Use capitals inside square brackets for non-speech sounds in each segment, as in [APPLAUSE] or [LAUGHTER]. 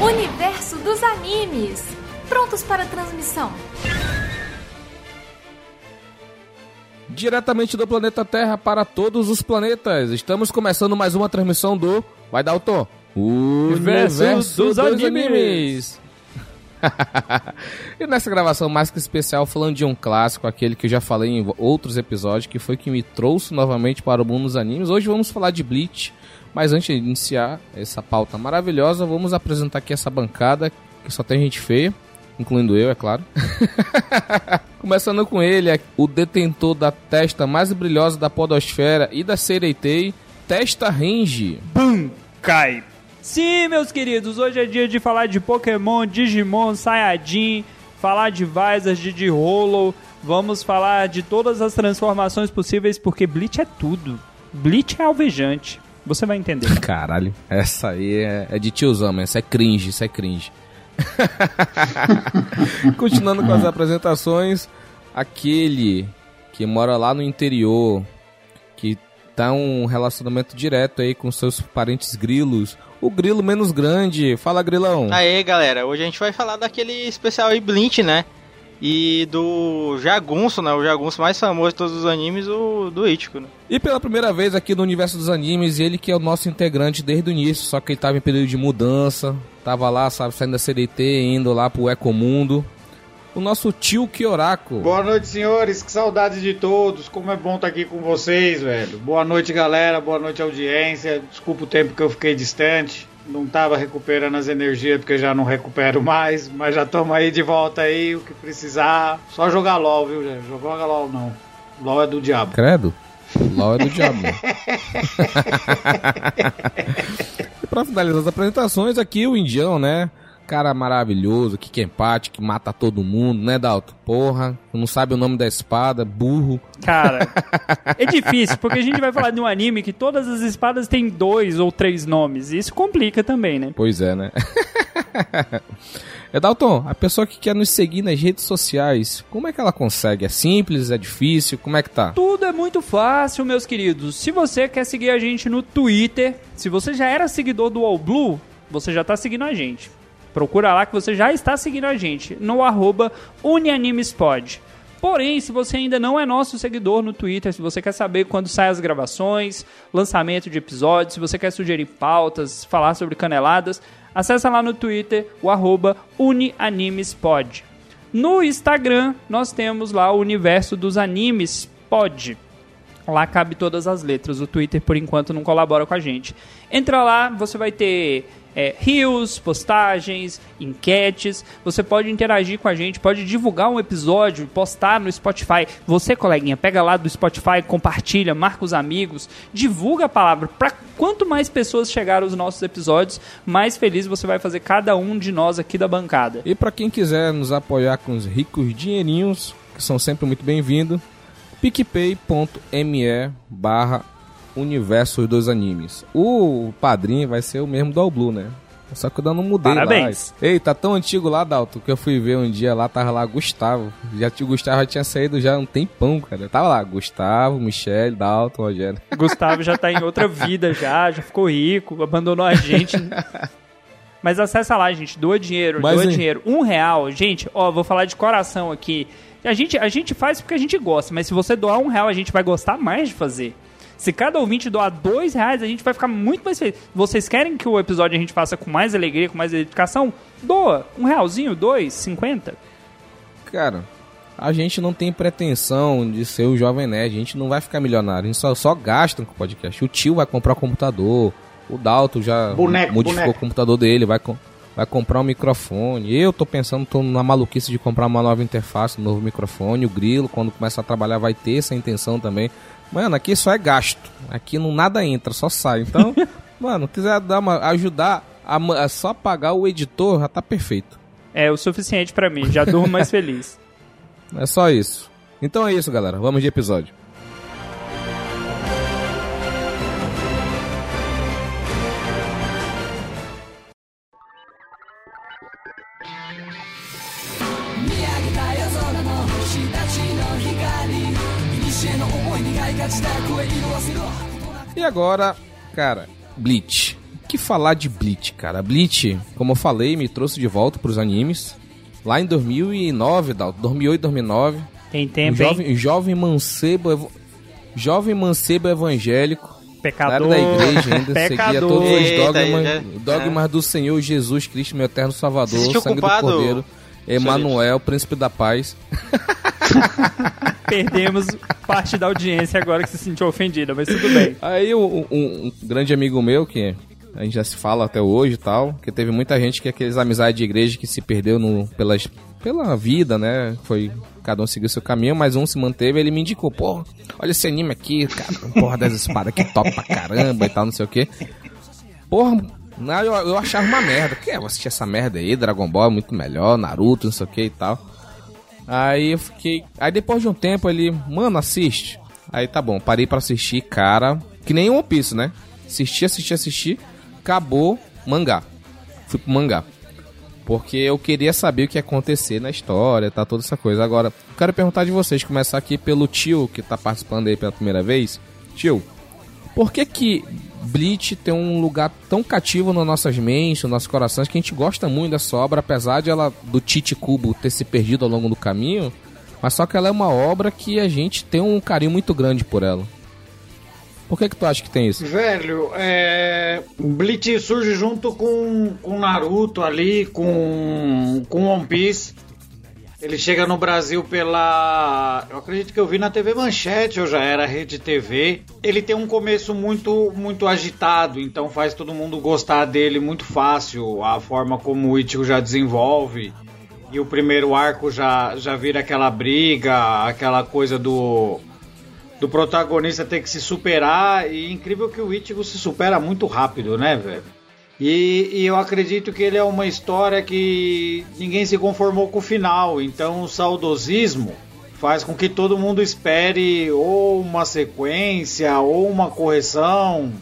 Universo dos animes. Prontos para transmissão. Diretamente do planeta Terra para todos os planetas. Estamos começando mais uma transmissão do Vai dar o tom. Universo Universo dos animes. [LAUGHS] e nessa gravação mais que especial, falando de um clássico, aquele que eu já falei em outros episódios, que foi que me trouxe novamente para o mundo dos animes. Hoje vamos falar de Bleach, mas antes de iniciar essa pauta maravilhosa, vamos apresentar aqui essa bancada, que só tem gente feia, incluindo eu, é claro. [LAUGHS] Começando com ele, é o detentor da testa mais brilhosa da podosfera e da Sereitei, Testa Range. Cai. Sim, meus queridos, hoje é dia de falar de Pokémon, Digimon, Sayajin, falar de Visas, de D-Hollow, vamos falar de todas as transformações possíveis, porque Bleach é tudo. Bleach é alvejante. Você vai entender. [LAUGHS] Caralho, essa aí é, é de tiozão, mas essa é cringe, isso é cringe. [LAUGHS] Continuando com as apresentações, aquele que mora lá no interior, que tá um relacionamento direto aí com seus parentes grilos, o grilo menos grande. Fala, grilão. Aê, galera, hoje a gente vai falar daquele especial aí, Blint, né? E do Jagunço, né? O Jagunço mais famoso de todos os animes, o do Ichigo, né? E pela primeira vez aqui no universo dos animes, ele que é o nosso integrante desde o início, só que ele tava em período de mudança, tava lá, sabe, saindo da CDT, indo lá pro Ecomundo. O nosso tio Kyorako. Boa noite, senhores. Que saudade de todos. Como é bom estar aqui com vocês, velho. Boa noite, galera. Boa noite, audiência. Desculpa o tempo que eu fiquei distante. Não tava recuperando as energias porque já não recupero mais, mas já estamos aí de volta aí, o que precisar. Só jogar LOL, viu, gente? Jogar LOL não. LOL é do diabo. Credo. LOL é do diabo. [LAUGHS] e pra finalizar as apresentações, aqui o Indião, né? Cara maravilhoso, que empate, que mata todo mundo, né, Dalton? Porra, não sabe o nome da espada, burro. Cara, [LAUGHS] é difícil, porque a gente vai falar de um anime que todas as espadas têm dois ou três nomes. E isso complica também, né? Pois é, né? [LAUGHS] É Dalton, a pessoa que quer nos seguir nas redes sociais, como é que ela consegue? É simples? É difícil? Como é que tá? Tudo é muito fácil, meus queridos. Se você quer seguir a gente no Twitter, se você já era seguidor do All Blue, você já tá seguindo a gente. Procura lá que você já está seguindo a gente no arroba UniAnimesPod. Porém, se você ainda não é nosso seguidor no Twitter, se você quer saber quando saem as gravações, lançamento de episódios, se você quer sugerir pautas, falar sobre caneladas, acessa lá no Twitter o arroba UniAnimesPod. No Instagram, nós temos lá o Universo dos Animes Pod. Lá cabe todas as letras. O Twitter, por enquanto, não colabora com a gente. Entra lá, você vai ter é, rios, postagens, enquetes. Você pode interagir com a gente, pode divulgar um episódio, postar no Spotify. Você, coleguinha, pega lá do Spotify, compartilha, marca os amigos, divulga a palavra. Para quanto mais pessoas chegar aos nossos episódios, mais feliz você vai fazer cada um de nós aqui da bancada. E para quem quiser nos apoiar com os ricos dinheirinhos, que são sempre muito bem-vindos, picpay.me barra universo dos animes. O padrinho vai ser o mesmo do All Blue, né? Só que eu não mudei Parabéns. lá. Ei, tá tão antigo lá, Dalton, que eu fui ver um dia lá, tava lá Gustavo. Já o Gustavo já tinha saído já há um tempão, cara. Tava lá, Gustavo, Michele, Dalton, Rogério. [LAUGHS] Gustavo já tá em outra vida já, já ficou rico, abandonou a gente. Mas acessa lá, gente, doa dinheiro, Mas, doa hein? dinheiro. Um real, gente, ó, vou falar de coração aqui. A gente, a gente faz porque a gente gosta, mas se você doar um real, a gente vai gostar mais de fazer. Se cada ouvinte doar dois reais, a gente vai ficar muito mais feliz. Vocês querem que o episódio a gente faça com mais alegria, com mais dedicação? Doa. Um realzinho, dois, cinquenta. Cara, a gente não tem pretensão de ser o Jovem Nerd. A gente não vai ficar milionário. A gente só, só gasta com o podcast. O tio vai comprar um computador. O Dalton já Boneco, modificou boneco. o computador dele. Vai, com- vai comprar um microfone. Eu tô pensando, tô na maluquice de comprar uma nova interface, um novo microfone. O Grilo, quando começar a trabalhar, vai ter essa intenção também. Mano, aqui só é gasto. Aqui não nada entra, só sai. Então, [LAUGHS] mano, quiser dar uma, ajudar a, a só pagar o editor, já tá perfeito. É o suficiente pra mim, já durmo mais [LAUGHS] feliz. É só isso. Então é isso, galera. Vamos de episódio. E agora, cara, Bleach. O que falar de Bleach, cara? Bleach, como eu falei, me trouxe de volta pros animes. Lá em 2009, Dalton, 2008, 2009. Tem Um tempo, jovem, hein? um jovem mancebo, evo- jovem mancebo evangélico. Pecador. Era da igreja ainda, [LAUGHS] seguia Pecador. todos os Eita, dogmas, né? dogmas do Senhor Jesus Cristo, meu eterno Salvador, sangue culpado, do Cordeiro, Emanuel, príncipe da paz. [LAUGHS] Perdemos parte da audiência agora que se sentiu ofendida, mas tudo bem. Aí um, um- um grande amigo meu, que a gente já se fala até hoje e tal, que teve muita gente que aqueles amizades de igreja que se perdeu no, pelas, pela vida, né? Foi. Cada um seguiu seu caminho, mas um se manteve, ele me indicou, pô, olha esse anime aqui, cara, porra das espadas que top pra caramba e tal, não sei o que. Porra, não, eu, eu achava uma merda. Que é, vou assistir essa merda aí, Dragon Ball é muito melhor, Naruto, não sei o que e tal. Aí eu fiquei. Aí depois de um tempo ele, mano, assiste. Aí tá bom, parei pra assistir, cara. Que nem One Piece, né? Assisti, assisti, assisti. Acabou, mangá. Fui pro mangá. Porque eu queria saber o que ia acontecer na história, tá? Toda essa coisa. Agora, quero perguntar de vocês, começar aqui pelo tio que tá participando aí pela primeira vez. Tio, por que que Bleach tem um lugar tão cativo nas nossas mentes, nos nossos corações, que a gente gosta muito dessa obra, apesar de ela, do Tite Kubo, ter se perdido ao longo do caminho, mas só que ela é uma obra que a gente tem um carinho muito grande por ela. Por que que tu acha que tem isso? Velho, é. Bleach surge junto com, com Naruto ali, com, com One Piece. Ele chega no Brasil pela. Eu acredito que eu vi na TV Manchete, eu já era Rede TV. Ele tem um começo muito, muito agitado, então faz todo mundo gostar dele muito fácil. A forma como o Ichigo já desenvolve. E o primeiro arco já, já vira aquela briga, aquela coisa do do protagonista ter que se superar e incrível que o Ichigo se supera muito rápido, né, velho? E, e eu acredito que ele é uma história que ninguém se conformou com o final, então o saudosismo faz com que todo mundo espere ou uma sequência, ou uma correção,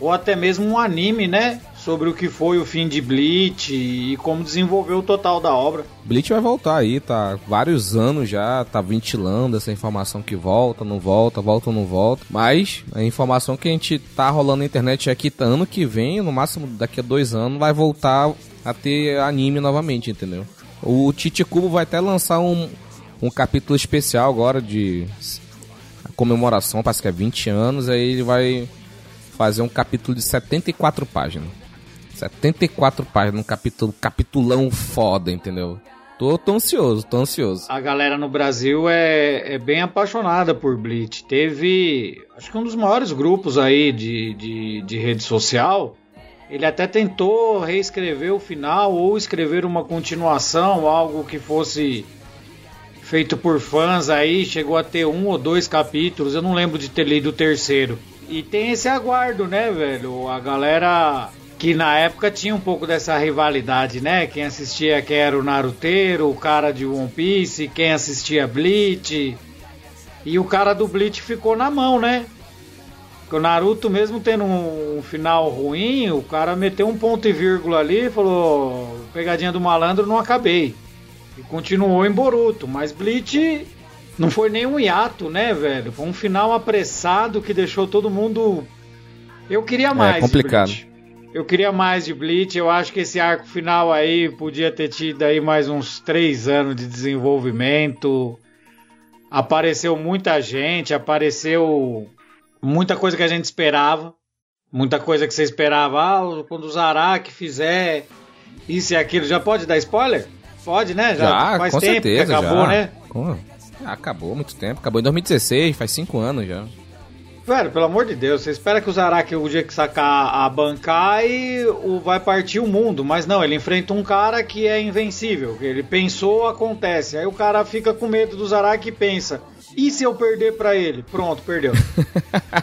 ou até mesmo um anime, né? Sobre o que foi o fim de Bleach e como desenvolveu o total da obra. Bleach vai voltar aí, tá vários anos já, tá ventilando essa informação que volta, não volta, volta, não volta. Mas a informação que a gente tá rolando na internet é que tá ano que vem, no máximo daqui a dois anos, vai voltar a ter anime novamente, entendeu? O Tite Kubo vai até lançar um, um capítulo especial agora de comemoração, parece que é 20 anos, aí ele vai fazer um capítulo de 74 páginas. 74 páginas, um capítulo, capitulão foda, entendeu? Tô, tô ansioso, tô ansioso. A galera no Brasil é, é bem apaixonada por Bleach. Teve, acho que um dos maiores grupos aí de, de, de rede social. Ele até tentou reescrever o final ou escrever uma continuação, algo que fosse feito por fãs aí. Chegou a ter um ou dois capítulos, eu não lembro de ter lido o terceiro. E tem esse aguardo, né, velho? A galera que na época tinha um pouco dessa rivalidade, né? Quem assistia que era o Naruteiro, o cara de One Piece, quem assistia Bleach. E o cara do Bleach ficou na mão, né? Porque o Naruto, mesmo tendo um final ruim, o cara meteu um ponto e vírgula ali e falou: pegadinha do malandro, não acabei. E continuou em Boruto. Mas Bleach não foi nem um hiato, né, velho? Foi um final apressado que deixou todo mundo. Eu queria mais. de complicado. Bleach. Eu queria mais de Bleach. Eu acho que esse arco final aí podia ter tido aí mais uns três anos de desenvolvimento. Apareceu muita gente, apareceu muita coisa que a gente esperava. Muita coisa que você esperava. Ah, quando o Zarak fizer isso e aquilo. Já pode dar spoiler? Pode, né? Já, faz com tempo certeza, acabou, já. né? Já acabou muito tempo, acabou em 2016, faz cinco anos já. Velho, pelo amor de Deus, você espera que o Zarak o dia que sacar a bancar e o, vai partir o mundo, mas não, ele enfrenta um cara que é invencível. Ele pensou, acontece. Aí o cara fica com medo do Zarak e pensa: e se eu perder pra ele? Pronto, perdeu.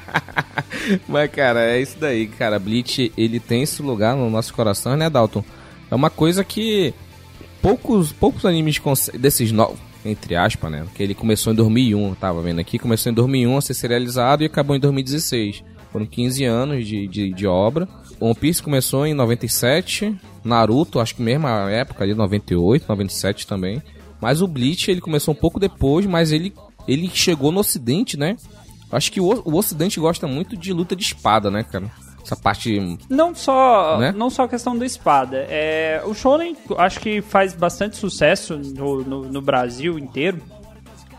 [LAUGHS] Mas, cara, é isso daí, cara. Bleach, ele tem esse lugar no nosso coração, né, Dalton? É uma coisa que poucos, poucos animes desses novos, entre aspas, né? Que ele começou em 2001, eu tava vendo aqui. Começou em 2001 a ser serializado e acabou em 2016. Foram 15 anos de, de, de obra. One Piece começou em 97 Naruto, acho que mesma época ali, 98, 97 também. Mas o Bleach, ele começou um pouco depois, mas ele, ele chegou no ocidente, né? Acho que o, o ocidente gosta muito de luta de espada, né, cara? Essa parte... Não só, Né? não só a questão da espada. É, o Shonen acho que faz bastante sucesso no, no, no Brasil inteiro.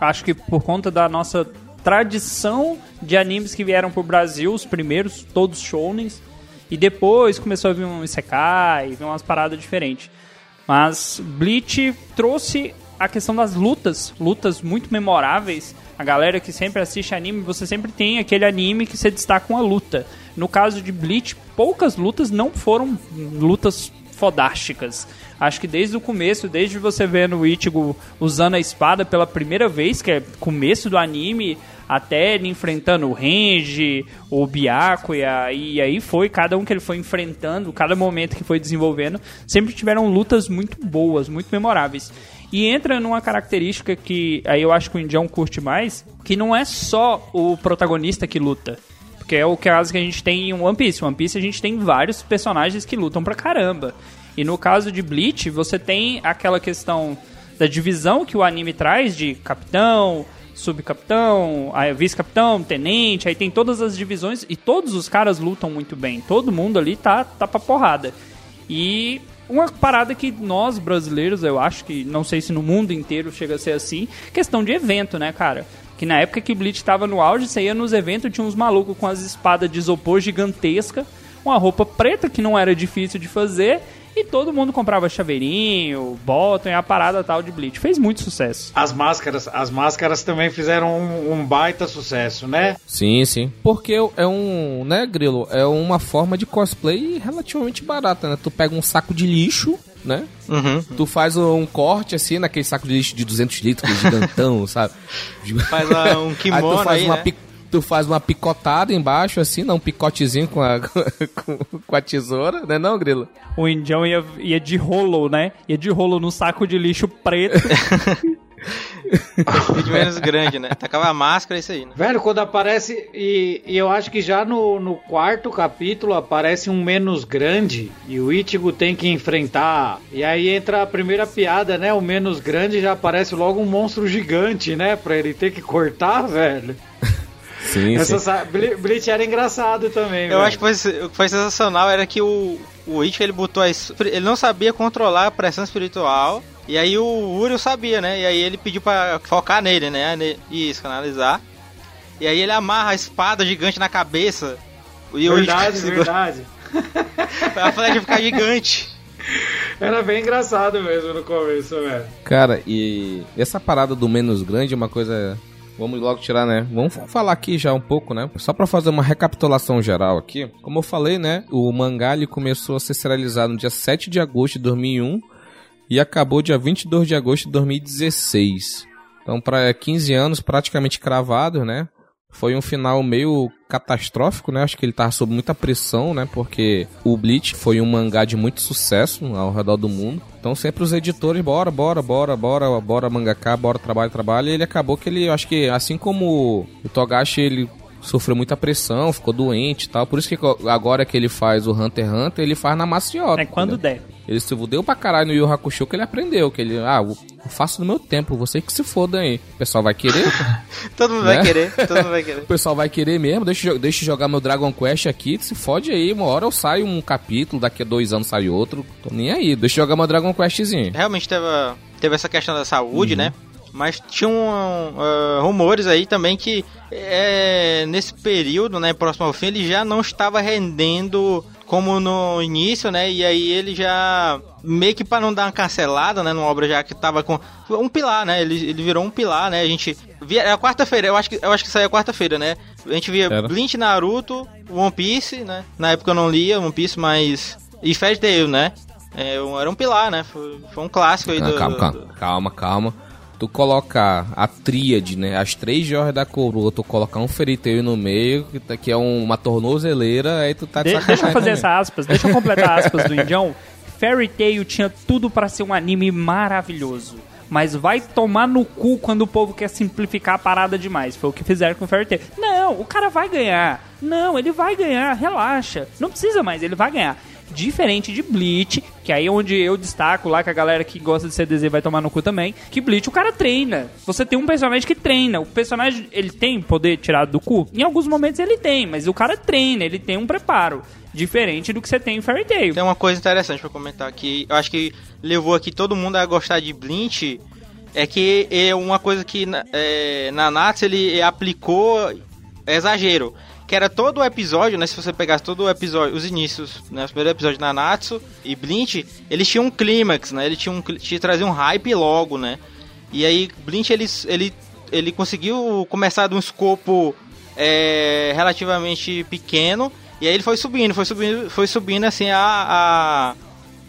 Acho que por conta da nossa tradição de animes que vieram pro Brasil, os primeiros, todos shonens. E depois começou a vir um Isekai, vir umas paradas diferentes. Mas Bleach trouxe a questão das lutas, lutas muito memoráveis. A galera que sempre assiste anime, você sempre tem aquele anime que se destaca uma luta. No caso de Bleach, poucas lutas não foram lutas fodásticas. Acho que desde o começo, desde você vendo o Ichigo usando a espada pela primeira vez, que é começo do anime, até ele enfrentando o Renji, o Byakuya, e aí foi cada um que ele foi enfrentando, cada momento que foi desenvolvendo, sempre tiveram lutas muito boas, muito memoráveis. E entra numa característica que aí eu acho que o Indião curte mais, que não é só o protagonista que luta. Porque é o caso que a gente tem em One Piece. One Piece a gente tem vários personagens que lutam pra caramba. E no caso de Bleach, você tem aquela questão da divisão que o anime traz de capitão, subcapitão, vice-capitão, tenente, aí tem todas as divisões e todos os caras lutam muito bem. Todo mundo ali tá, tá pra porrada. E uma parada que nós brasileiros, eu acho que não sei se no mundo inteiro chega a ser assim, questão de evento, né, cara? Que na época que Bleach tava no auge, você ia nos eventos, tinha uns malucos com as espadas de isopor gigantesca, uma roupa preta que não era difícil de fazer, e todo mundo comprava chaveirinho, bottom e a parada tal de Bleach. Fez muito sucesso. As máscaras, as máscaras também fizeram um, um baita sucesso, né? Sim, sim. Porque é um, né, Grilo? É uma forma de cosplay relativamente barata, né? Tu pega um saco de lixo, né? Uhum. Tu faz um corte assim naquele saco de lixo de 200 litros, aquele gigantão, [LAUGHS] sabe? Faz lá um [LAUGHS] aí kimono tu faz aí, uma né? Tu faz uma picotada embaixo, assim, não, um picotezinho com a, [LAUGHS] com, com a tesoura, né não, Grilo? O indião ia, ia de rolo, né? Ia de rolo num saco de lixo preto. [LAUGHS] Vídeo menos grande, né? Tacava a máscara, é isso aí, né? Velho, quando aparece. E, e eu acho que já no, no quarto capítulo aparece um menos grande. E o Ichigo tem que enfrentar. E aí entra a primeira piada, né? O menos grande já aparece logo um monstro gigante, né? Pra ele ter que cortar, velho. [LAUGHS] Sim, Essa sa- Ble- Bleach era engraçado também, Eu velho. acho que foi, o que foi sensacional era que o, o Ichigo, ele botou a, ele não sabia controlar a pressão espiritual. E aí o Uriel sabia, né? E aí ele pediu pra focar nele, né? Isso, canalizar. E aí ele amarra a espada gigante na cabeça. E o Verdade, segura- verdade. [LAUGHS] pra flecha ficar gigante. Era bem engraçado mesmo no começo, velho. Cara, e essa parada do menos grande é uma coisa. Vamos logo tirar, né? Vamos falar aqui já um pouco, né? Só pra fazer uma recapitulação geral aqui. Como eu falei, né? O mangá ele começou a ser serializado no dia 7 de agosto de 2001 e acabou dia 22 de agosto de 2016. Então, para 15 anos praticamente cravados, né? Foi um final meio catastrófico, né? Acho que ele tava sob muita pressão, né? Porque o Bleach foi um mangá de muito sucesso ao redor do mundo. Então sempre os editores, bora, bora, bora, bora, bora mangaka, bora trabalho, trabalho. E ele acabou que ele, acho que assim como o Togashi, ele sofreu muita pressão, ficou doente e tal. Por isso que agora que ele faz o Hunter x Hunter, ele faz na maciota. É quando entendeu? der. Ele se fudeu pra caralho no Yu Hakusho que ele aprendeu. Que ele, ah, eu faço no meu tempo, você que se foda aí. O pessoal vai querer? [LAUGHS] Todo mundo Né? vai querer, todo mundo vai [LAUGHS] querer. O pessoal vai querer mesmo, deixa, deixa jogar meu Dragon Quest aqui, se fode aí, uma hora eu saio um capítulo, daqui a dois anos sai outro, tô nem aí, deixa eu jogar meu Dragon Questzinho. Realmente teve, teve essa questão da saúde, né? Mas tinham ah, rumores aí também que é, nesse período, né, próximo ao fim, ele já não estava rendendo como no início, né? E aí ele já meio que para não dar uma cancelada, né, numa obra já que tava com um pilar, né? Ele, ele virou um pilar, né? A gente via é a quarta-feira, eu acho que eu acho que saiu quarta-feira, né? A gente via Era. Bleach, Naruto, One Piece, né? Na época eu não lia One Piece, mas e Fairy Tail, né? É, um- era um pilar, né? Foi, foi um clássico aí Ah, do, calma, do- calma, calma, calma. Tu colocar a tríade, né? As três joias da coroa, tu colocar um feriteio no meio, que, tá- que é um- uma tornozeleira, aí tu tá de De- deixa eu fazer essa aspas, deixa eu completar aspas do Indião. Fairy Tail tinha tudo pra ser um anime maravilhoso. Mas vai tomar no cu quando o povo quer simplificar a parada demais. Foi o que fizeram com o Fairy Tail. Não, o cara vai ganhar. Não, ele vai ganhar, relaxa. Não precisa mais, ele vai ganhar. Diferente de Bleach, que aí é onde eu destaco lá, que a galera que gosta de CDZ vai tomar no cu também, que Bleach o cara treina. Você tem um personagem que treina. O personagem, ele tem poder tirado do cu? Em alguns momentos ele tem, mas o cara treina, ele tem um preparo. Diferente do que você tem em Fairy Tail. Tem uma coisa interessante pra comentar aqui. Eu acho que levou aqui todo mundo a gostar de Bleach. É que é uma coisa que é, na Nats ele aplicou exagero. Que era todo o episódio, né? Se você pegasse todo o episódio, os inícios, né? Os primeiros episódios de Nanatsu e Blint, eles tinham um clímax, né? Ele tinha um, tinha, trazia um hype logo, né? E aí, Blint, ele, ele, ele conseguiu começar de um escopo é, relativamente pequeno e aí ele foi subindo, foi subindo, foi subindo assim a, a,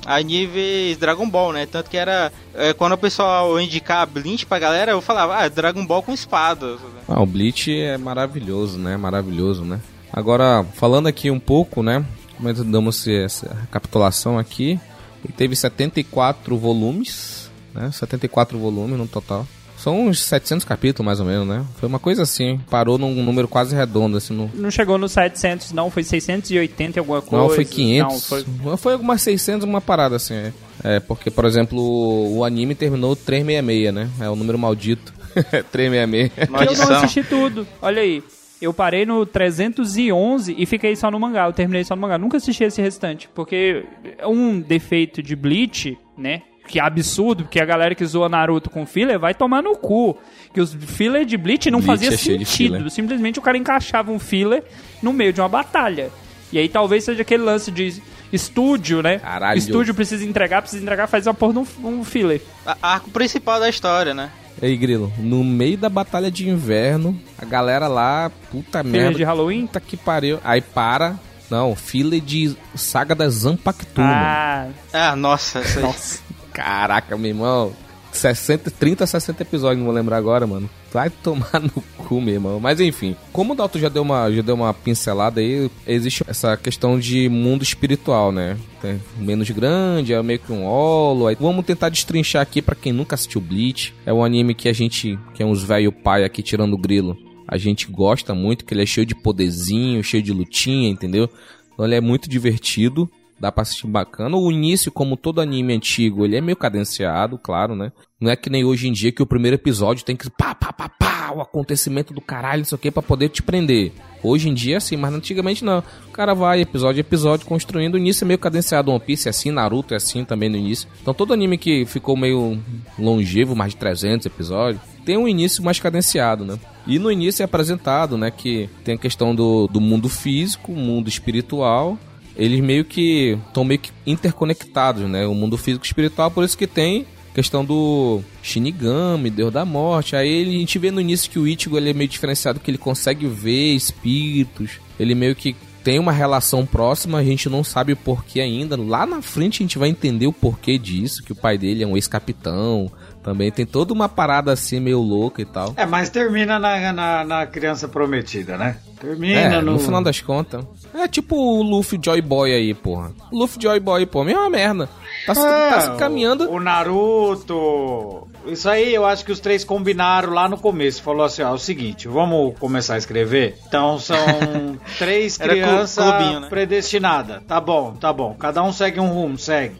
a níveis Dragon Ball, né? Tanto que era. É, quando o pessoal indicar Bleach pra galera, eu falava, ah, Dragon Ball com espada. Ah, o Bleach é maravilhoso, né? Maravilhoso, né? Agora, falando aqui um pouco, né? Como damos essa recapitulação aqui. Ele teve 74 volumes, né? 74 volumes no total. São uns 700 capítulos, mais ou menos, né? Foi uma coisa assim, parou num número quase redondo, assim. No... Não chegou nos 700, não, foi 680 alguma coisa. Não, foi 500. Não, foi... foi algumas 600, uma parada assim, é. é. porque, por exemplo, o anime terminou 366, né? É o número maldito. [LAUGHS] 366. eu não assisti tudo, olha aí. Eu parei no 311 e fiquei só no mangá. Eu terminei só no mangá. Nunca assisti esse restante. Porque um defeito de Bleach, né? Que é absurdo, porque a galera que zoa Naruto com filler vai tomar no cu. Que os filler de Bleach não Bleach fazia é sentido. Simplesmente o cara encaixava um filler no meio de uma batalha. E aí talvez seja aquele lance de estúdio, né? Caralho. Estúdio precisa entregar, precisa entregar, faz uma porra num um filler. A arco principal da história, né? Ei, Grilo, no meio da batalha de inverno, a galera lá, puta filler merda. de Halloween? Puta que pariu. Aí para, não, filler de Saga da Zampactuma. Ah, ah nossa. Nossa. Caraca, meu irmão. 60, 30, 60 episódios, não vou lembrar agora, mano. Vai tomar no cu, meu irmão. Mas enfim, como o Dalton já deu uma, já deu uma pincelada aí, existe essa questão de mundo espiritual, né? Tem menos grande, é meio que um holo. Aí vamos tentar destrinchar aqui para quem nunca assistiu Bleach. É um anime que a gente, que é uns velho pai aqui tirando o grilo, a gente gosta muito, que ele é cheio de poderzinho, cheio de lutinha, entendeu? Então ele é muito divertido dá pra assistir bacana. O início, como todo anime antigo, ele é meio cadenciado, claro, né? Não é que nem hoje em dia que o primeiro episódio tem que pá, pá, pá, pá, o acontecimento do caralho, não sei o que, pra poder te prender. Hoje em dia é assim, mas antigamente não. O cara vai episódio a episódio construindo. O início é meio cadenciado. One Piece é assim, Naruto é assim também no início. Então todo anime que ficou meio longevo, mais de 300 episódios, tem um início mais cadenciado, né? E no início é apresentado, né, que tem a questão do, do mundo físico, mundo espiritual eles meio que estão meio que interconectados, né? O mundo físico e espiritual, por isso que tem questão do Shinigami, Deus da Morte. Aí a gente vê no início que o Ichigo ele é meio diferenciado, que ele consegue ver espíritos. Ele meio que tem uma relação próxima, a gente não sabe o porquê ainda. Lá na frente a gente vai entender o porquê disso, que o pai dele é um ex-capitão. Também tem toda uma parada assim meio louca e tal. É, mas termina na, na, na criança prometida, né? Termina é, no... no final das contas. É tipo o Luffy Joy Boy aí, porra. Luffy Joy Boy, pô, mesma merda. Tá, é, tá se caminhando. O, o Naruto. Isso aí eu acho que os três combinaram lá no começo. Falou assim: ó, é o seguinte, vamos começar a escrever. Então são [LAUGHS] três crianças né? predestinadas. Tá bom, tá bom. Cada um segue um rumo, segue.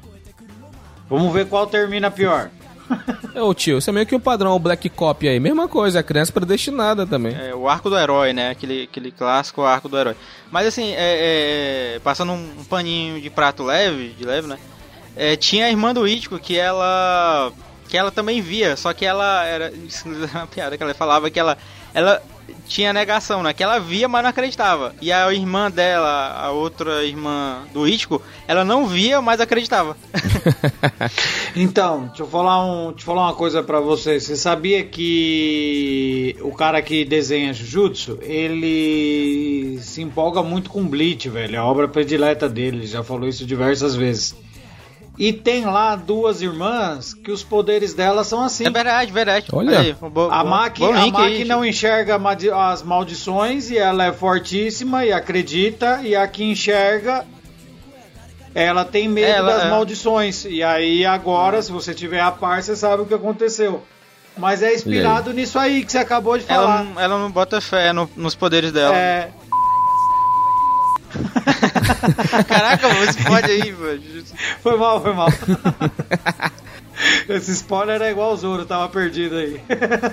Vamos ver qual termina pior. [LAUGHS] Ô tio, isso é meio que o padrão, o Black Cop aí. Mesma coisa, a criança predestinada também. É, o arco do herói, né? Aquele, aquele clássico arco do herói. Mas assim, é, é, passando um paninho de prato leve, de leve, né? É, tinha a irmã do Ítico que ela. que ela também via, só que ela era. [LAUGHS] Isso é uma piada que ela falava que ela. Ela tinha negação, né? Que ela via, mas não acreditava. E a irmã dela, a outra irmã do Ítico, ela não via, mas acreditava. [LAUGHS] então, deixa eu falar, um, deixa eu falar uma coisa para você. Você sabia que o cara que desenha Jujutsu, ele se empolga muito com Bleach, velho. É a obra predileta dele, já falou isso diversas vezes. E tem lá duas irmãs que os poderes delas são assim. É verdade, verdade. Olha, aí, bo, a Maki, a Maki não enxerga as maldições e ela é fortíssima e acredita, e a que enxerga ela tem medo ela, das é. maldições. E aí agora, se você tiver a par, você sabe o que aconteceu. Mas é inspirado aí? nisso aí que você acabou de falar. Ela, ela não bota fé no, nos poderes dela. É. [LAUGHS] Caraca, você pode aí, mano. Foi mal, foi mal. Esse spoiler é igual o Zoro, tava perdido aí.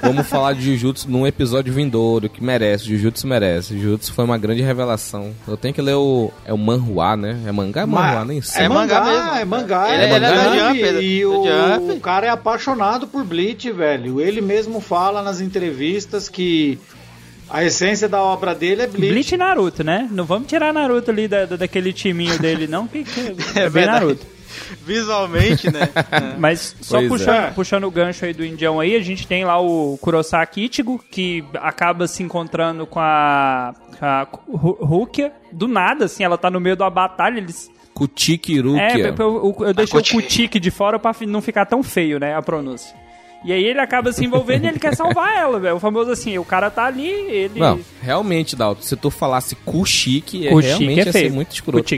Vamos falar de Jujutsu num episódio vindouro, que merece, Jujutsu merece. Jujutsu foi uma grande revelação. Eu tenho que ler o... é o manhua, né? É mangá? É manhua, nem sei. É, É mangá, mangá mesmo. é mangá. Ele é, é da mangá, Jump, é da- E da o, Jump. o cara é apaixonado por Bleach, velho. Ele mesmo fala nas entrevistas que a essência da obra dele é Bleach. Bleach e Naruto, né? Não vamos tirar Naruto ali da, da- daquele timinho dele, não, que, que [LAUGHS] é, bem verdade. Naruto. Visualmente, né? [LAUGHS] É. Mas só Pois puxando, é. puxando o gancho aí do Indião aí, a gente tem lá o Kurosaki Ichigo, que acaba se encontrando com a, a Ru- Rukia. Do nada, assim, ela tá no meio da batalha, eles... Kutiki É, Rukia. eu, eu, eu deixei o Kuti. Kutik de fora pra não ficar tão feio, né, a pronúncia. E aí ele acaba se envolvendo e ele quer salvar ela, velho. O famoso assim, o cara tá ali, ele... Não, realmente, Dalton, se tu falasse Kushiki, é, realmente é ia ser muito escroto.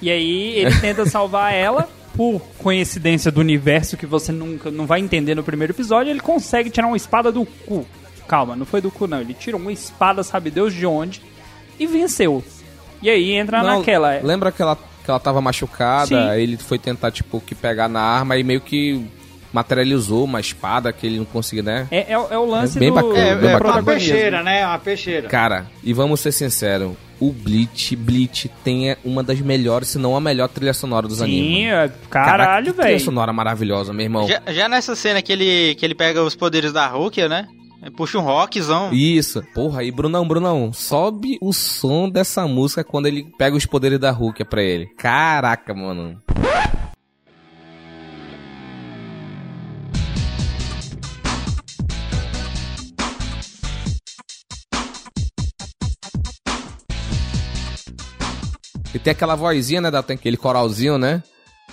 E aí ele tenta salvar ela, por coincidência do universo que você nunca não vai entender no primeiro episódio, ele consegue tirar uma espada do cu. Calma, não foi do cu não, ele tirou uma espada, sabe Deus de onde, e venceu. E aí entra Não, naquela. Lembra que ela, que ela tava machucada, ele foi tentar, tipo, que pegar na arma e meio que materializou uma espada que ele não conseguia, né? É, é, é o lance É bem do, bacana, do bem É, bacana. uma peixeira, né? Uma peixeira. Cara, e vamos ser sinceros, o Bleach, Bleach tem uma das melhores, se não a melhor trilha sonora dos Sim, animes. é, Caraca, caralho, que Trilha velho. sonora maravilhosa, meu irmão. Já, já nessa cena que ele, que ele pega os poderes da Rukia, né? Puxa um rockzão. Isso. Porra, aí, Brunão, Brunão, sobe o som dessa música quando ele pega os poderes da Hulk pra ele. Caraca, mano. E tem aquela vozinha, né, da tem aquele coralzinho, né?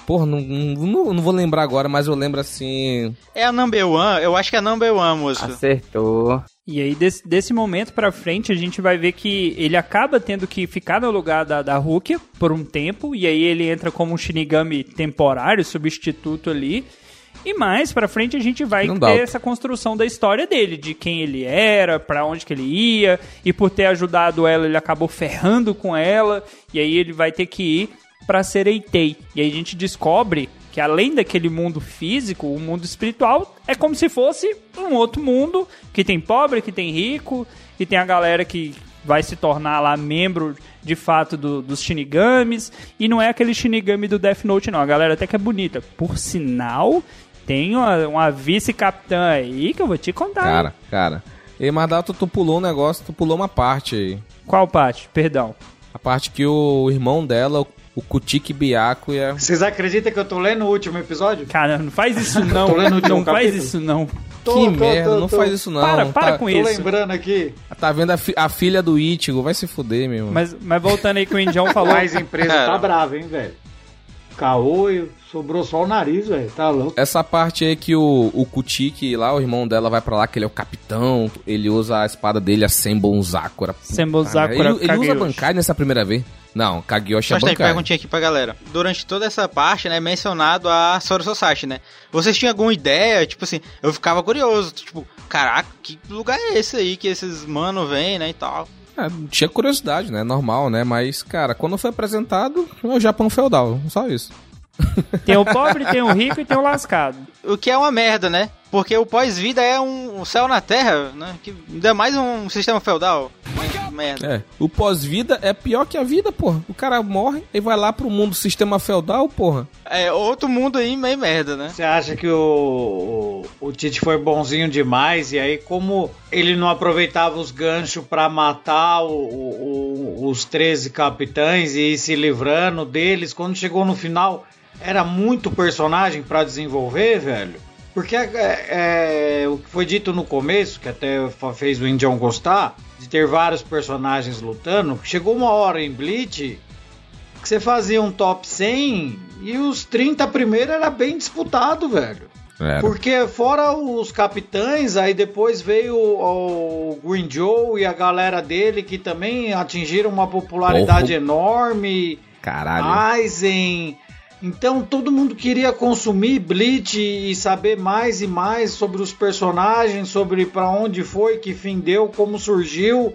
Porra, não, não, não vou lembrar agora, mas eu lembro assim. É a number one, eu acho que é a number one, moço. Acertou. E aí, desse, desse momento pra frente, a gente vai ver que ele acaba tendo que ficar no lugar da, da Rukia por um tempo, e aí ele entra como um Shinigami temporário, substituto ali. E mais pra frente a gente vai Não ter dá. essa construção da história dele, de quem ele era, pra onde que ele ia, e por ter ajudado ela, ele acabou ferrando com ela, e aí ele vai ter que ir pra Sereitei. E aí a gente descobre que além daquele mundo físico, o mundo espiritual é como se fosse um outro mundo que tem pobre, que tem rico, e tem a galera que vai se tornar lá membro de fato do- dos Shinigamis, e não é aquele Shinigami do Death Note não, a galera até que é bonita. Por sinal, tem uma, uma vice-capitã aí que eu vou te contar. hein? Cara, cara. E Mardato, tu pulou um negócio, tu pulou uma parte aí. Qual parte? Perdão. A parte que o irmão dela, o- Kutiki Biaco, ia. Vocês acreditam que eu tô lendo o último episódio? Cara, não faz isso [LAUGHS] não. Tô lendo o último não faz isso não. Tô, que tô, merda, tô, não tô. faz isso não. Para, para tá, com Tô isso. lembrando aqui. Tá vendo a, fi- a filha do Ichigo, vai se fuder, meu irmão. Mas, mas voltando aí que o Indião falou. Mas a empresa tá brava, hein, velho? Caô e sobrou só o nariz, velho. Tá louco. Essa parte aí que o, o Kutiki lá, o irmão dela, vai pra lá, que ele é o capitão, ele usa a espada dele, a Senbon Zakura. Senbon Zakura Ele, ele usa. Bankai nessa primeira vez? Não, Kageyoshi é Só tem Bankai. perguntinha aqui pra galera. Durante toda essa parte, né, é mencionado a Sora Society, né? Vocês tinham alguma ideia? Tipo assim, eu ficava curioso, tipo, caraca, que lugar é esse aí que esses mano vêm, né, e tal. É, tinha curiosidade, né? Normal, né? Mas, cara, quando foi apresentado, é o Japão feudal, só isso. Tem o pobre, tem o rico e tem o lascado. O que é uma merda, né? Porque o pós-vida é um, céu na terra, né? Que ainda mais um sistema feudal. Merda. É. O pós-vida é pior que a vida, porra. O cara morre e vai lá pro mundo sistema feudal, porra. É outro mundo aí meio merda, né? Você acha que o, o, o Tite foi bonzinho demais e aí como ele não aproveitava os ganchos pra matar o- o- o- os 13 capitães e ir se livrando deles, quando chegou no final era muito personagem pra desenvolver, velho? Porque é, é, o que foi dito no começo, que até fez o Indião gostar, de ter vários personagens lutando, chegou uma hora em Bleach que você fazia um top 100 e os 30 primeiros era bem disputado, velho. Era. Porque fora os capitães, aí depois veio o, o Green Joe e a galera dele que também atingiram uma popularidade enorme. Caralho. Aizen. Então todo mundo queria consumir Bleach e saber mais e mais sobre os personagens, sobre pra onde foi, que fim deu, como surgiu.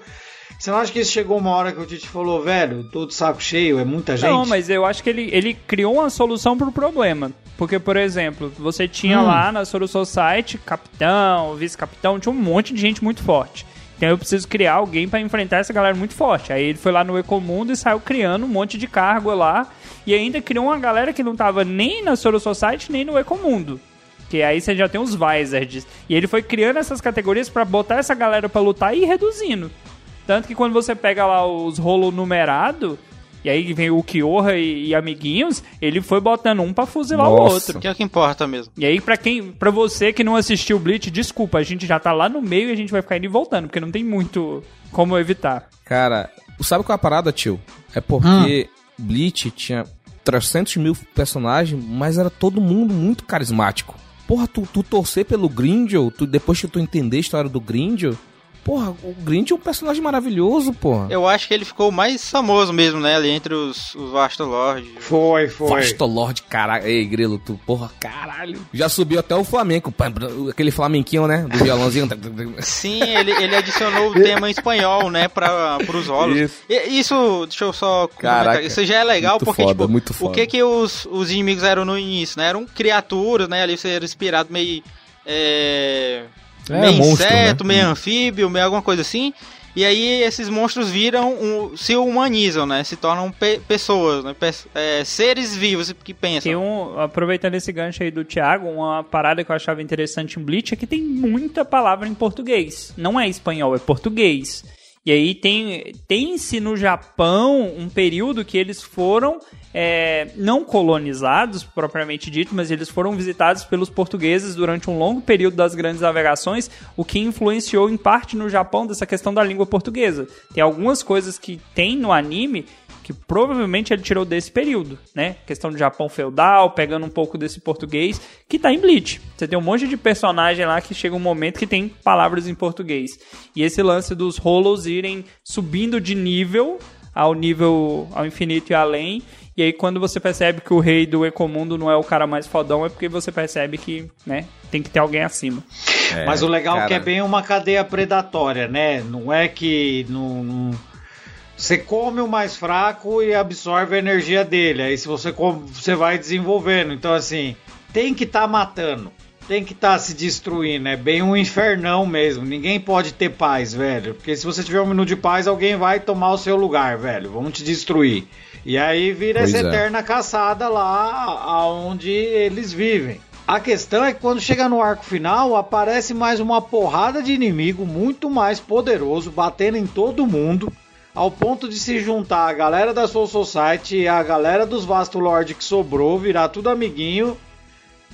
Você não acha que isso chegou uma hora que o Tite falou, velho, tô de saco cheio, é muita gente? Não, mas eu acho que ele, ele criou uma solução pro problema. Porque, por exemplo, você tinha Hum. lá na Soro Society capitão, vice-capitão, tinha um monte de gente muito forte. Então eu preciso criar alguém pra enfrentar essa galera muito forte. Aí ele foi lá no Ecomundo e saiu criando um monte de cargo lá. E ainda criou uma galera que não tava nem na Soro Society nem no Ecomundo. Que aí você já tem os Vizards. E ele foi criando essas categorias pra botar essa galera pra lutar e ir reduzindo. Tanto que quando você pega lá os rolo numerado, e aí vem o Kyoha e, e amiguinhos, ele foi botando um pra fuzilar o Nossa. outro. Que é o que importa mesmo. E aí, pra quem, para você que não assistiu o Bleach, desculpa, a gente já tá lá no meio e a gente vai ficar indo e voltando, porque não tem muito como evitar. Cara, sabe qual é a parada, tio? É porque Bleach tinha 300 mil personagens, mas era todo mundo muito carismático. Porra, tu, tu torcer pelo Grindel, tu, depois que tu entender a história do Grindel, porra, o Grindel é um personagem maravilhoso, porra. Eu acho que ele ficou mais famoso mesmo, né? Ali entre os, os Vasto Lords. Foi, foi. Fastolord, caralho. Ei, Grilo, tu, porra, caralho. Já subiu até o Flamengo, aquele flamenquinho, né? Do violãozinho. [LAUGHS] Sim, ele, ele adicionou o tema em espanhol, né? Pra, pros rolos. Isso. E- Isso, deixa eu só Caraca. Isso já é legal, muito porque, foda, tipo, muito o foda. que que os, os inimigos eram no início, né? Eram criaturas, né? Ali você era inspirado meio. É, É, meio monstro, inseto, né? meio anfíbio, meio alguma coisa assim. E aí esses monstros viram, um- se humanizam, né? Se tornam pe- pessoas, né? Pe- é, seres vivos que pensam. Tem um, aproveitando esse gancho aí do Thiago, uma parada que eu achava interessante em Bleach é que tem muita palavra em português. Não é espanhol, é português. E aí tem tem-se no Japão um período que eles foram é, não colonizados, propriamente dito, mas eles foram visitados pelos portugueses durante um longo período das grandes navegações, o que influenciou em parte no Japão dessa questão da língua portuguesa. Tem algumas coisas que tem no anime que provavelmente ele tirou desse período, né? Questão do Japão feudal, pegando um pouco desse português, que tá em Bleach. Você tem um monte de personagem lá que chega um momento que tem palavras em português. E esse lance dos rolos irem subindo de nível ao nível ao infinito e além. E aí quando você percebe que o rei do Ecomundo não é o cara mais fodão, é porque você percebe que, né, tem que ter alguém acima. Mas o legal é que é cara. bem uma cadeia predatória, né? Não é que não, não- você come o mais fraco e absorve a energia dele. Aí se você come, você vai desenvolvendo. Então assim, tem que estar matando. Tem que estar se destruindo, é bem um infernão mesmo. Ninguém pode ter paz, velho. Porque se você tiver um minuto de paz, alguém vai tomar o seu lugar, velho. Vamos te destruir. E aí vira Pois essa é. eterna caçada lá aonde eles vivem. A questão é que quando chega no arco final, aparece mais uma porrada de inimigo muito mais poderoso, batendo em todo mundo, ao ponto de se juntar a galera da Soul Society e a galera dos Vasto Lord que sobrou, virar tudo amiguinho,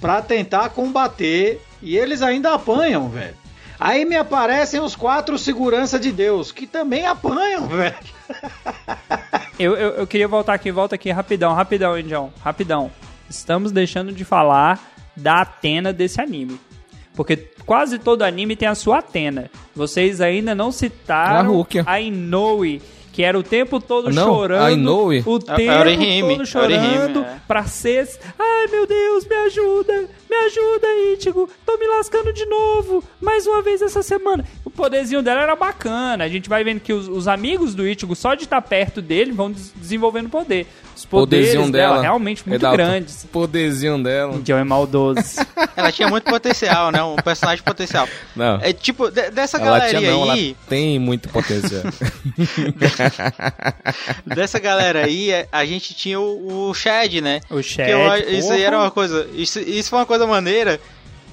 pra tentar combater, e eles ainda apanham, velho. Aí me aparecem os quatro segurança de Deus, que também apanham, [LAUGHS] velho. Eu, eu, eu queria voltar aqui, volta aqui rapidão, rapidão, Indião, rapidão. Estamos deixando de falar da Atena desse anime. Porque quase todo anime tem a sua Atena. Vocês ainda não A citaram Rukia. a Inoue, que era o tempo todo Não, chorando. a Inoue. O A- a tempo todo chorando Orihime, é. pra ser. Ai meu Deus, me ajuda! Me ajuda, Ichigo! Tô me lascando de novo! Mais uma vez essa semana. O poderzinho dela era bacana. A gente vai vendo que os, os amigos do Ichigo, só de estar perto dele, vão des- desenvolvendo poder. Os poderes Poderzinho dela, dela. realmente muito Redalto, grandes. Poderzinho dela. Indião é maldoso. [LAUGHS] Ela tinha muito potencial, né? Um personagem potencial. Não. É tipo, de- dessa Ela galerinha tinha não, aí. ela tem muito potencial. [LAUGHS] [LAUGHS] Dessa galera aí, é, a gente tinha o, o Chad, né? O Chad, Que eu- isso aí era uma coisa. Isso, isso foi uma coisa maneira.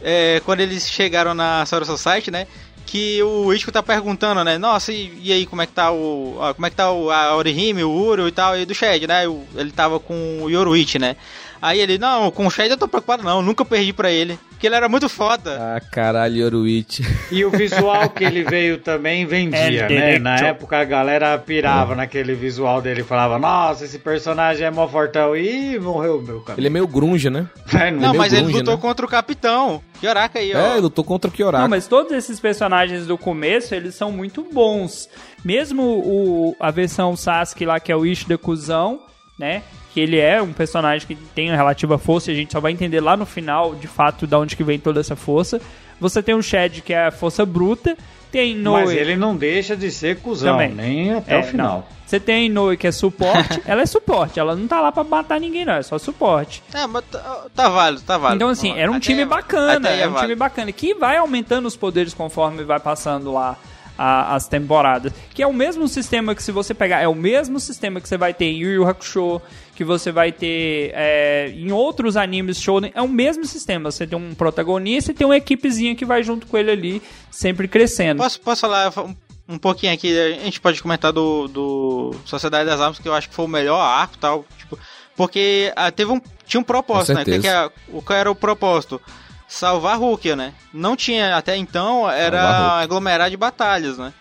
é, quando eles chegaram na Sora Society, né? Que o Ichigo tá perguntando, né? Nossa, e, e aí, como é que tá o. como é que tá o, a Orihime, o Uro e tal, e do Shed, né? O- ele tava com o Yoruichi, né? Aí ele, não, com o Shed eu tô preocupado, não, nunca perdi pra ele. Porque ele era muito foda. ah, caralho, Yoruichi. E o visual que ele veio também vendia, É, né? Na época a galera pirava naquele visual dele, falava, nossa, esse personagem é mó fortão. Ih, morreu meu cara. Ele é meio grunge, né? É, Não, meio mas ele grunge, lutou né? contra o Capitão. Yoraca aí, ó. É, ele lutou contra o Kyoraka. Não, mas todos esses personagens do começo, eles são muito bons. Mesmo o, a versão Sasuke lá, que é o Ishida Cuzão, né? Que ele é um personagem que tem uma relativa força e a gente só vai entender lá no final, de fato, de onde que vem toda essa força. Você tem o Shed, que é a força bruta. Tem Noe. Mas ele não deixa de ser cuzão, Também. nem até É, o final. não. Você tem Noe, que é suporte. [LAUGHS] ela é suporte, ela não tá lá pra matar ninguém, não. É só suporte. É, mas tá, tá válido, tá válido. Então, assim, era um Até time bacana, é era um time válido. bacana, que vai aumentando os poderes conforme vai passando lá a- as temporadas. Que é o mesmo sistema que se você pegar, é o mesmo sistema que você vai ter em Yu Yu Hakusho, que você vai ter é, em outros animes shonen, é o mesmo sistema. Você tem um protagonista e tem uma equipezinha que vai junto com ele ali, sempre crescendo. Posso, posso falar um, um pouquinho aqui? A gente pode comentar do, do Sociedade das Armas, que eu acho que foi o melhor arco e tal. Tipo, porque ah, teve um, tinha um propósito, né? Que, que certeza. é- qual era o propósito? Salvar Rukia, né? Não tinha, até então, era aglomerar de batalhas, né?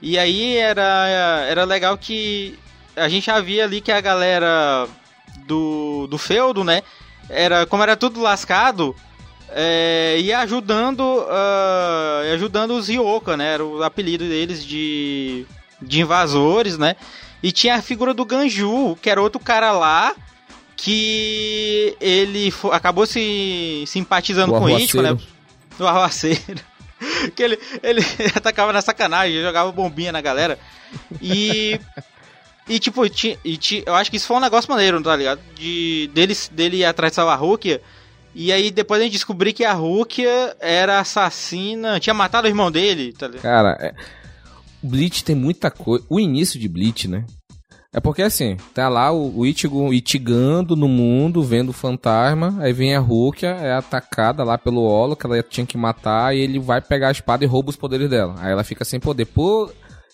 E aí era, era legal que a gente já via ali que a galera do, do feudo, né? Era, como era tudo lascado, é, ia ajudando ia ajudando os Ryoka, né? Era o apelido deles de, de invasores, né? E tinha a figura do Ganju, que era outro cara lá que ele acabou se simpatizando O com o Ichigo, né? O arruaceiro. [LAUGHS] que ele, ele [LAUGHS] atacava na sacanagem, jogava bombinha na galera. E. E tipo, ti, e ti- eu acho que isso foi um negócio maneiro, tá ligado? De, dele, dele ir atrás de salvar a Rukia. E aí depois a gente descobriu que a Rukia era assassina, tinha matado o irmão dele, tá ligado? Cara, é... Bleach tem muita coisa. O início de Bleach, né? É porque assim, tá lá o, o Ichigo itigando no mundo, vendo o fantasma, aí vem a Rukia, é atacada lá pelo Olo, que ela tinha que matar, e ele vai pegar a espada e rouba os poderes dela. Aí ela fica sem poder. Por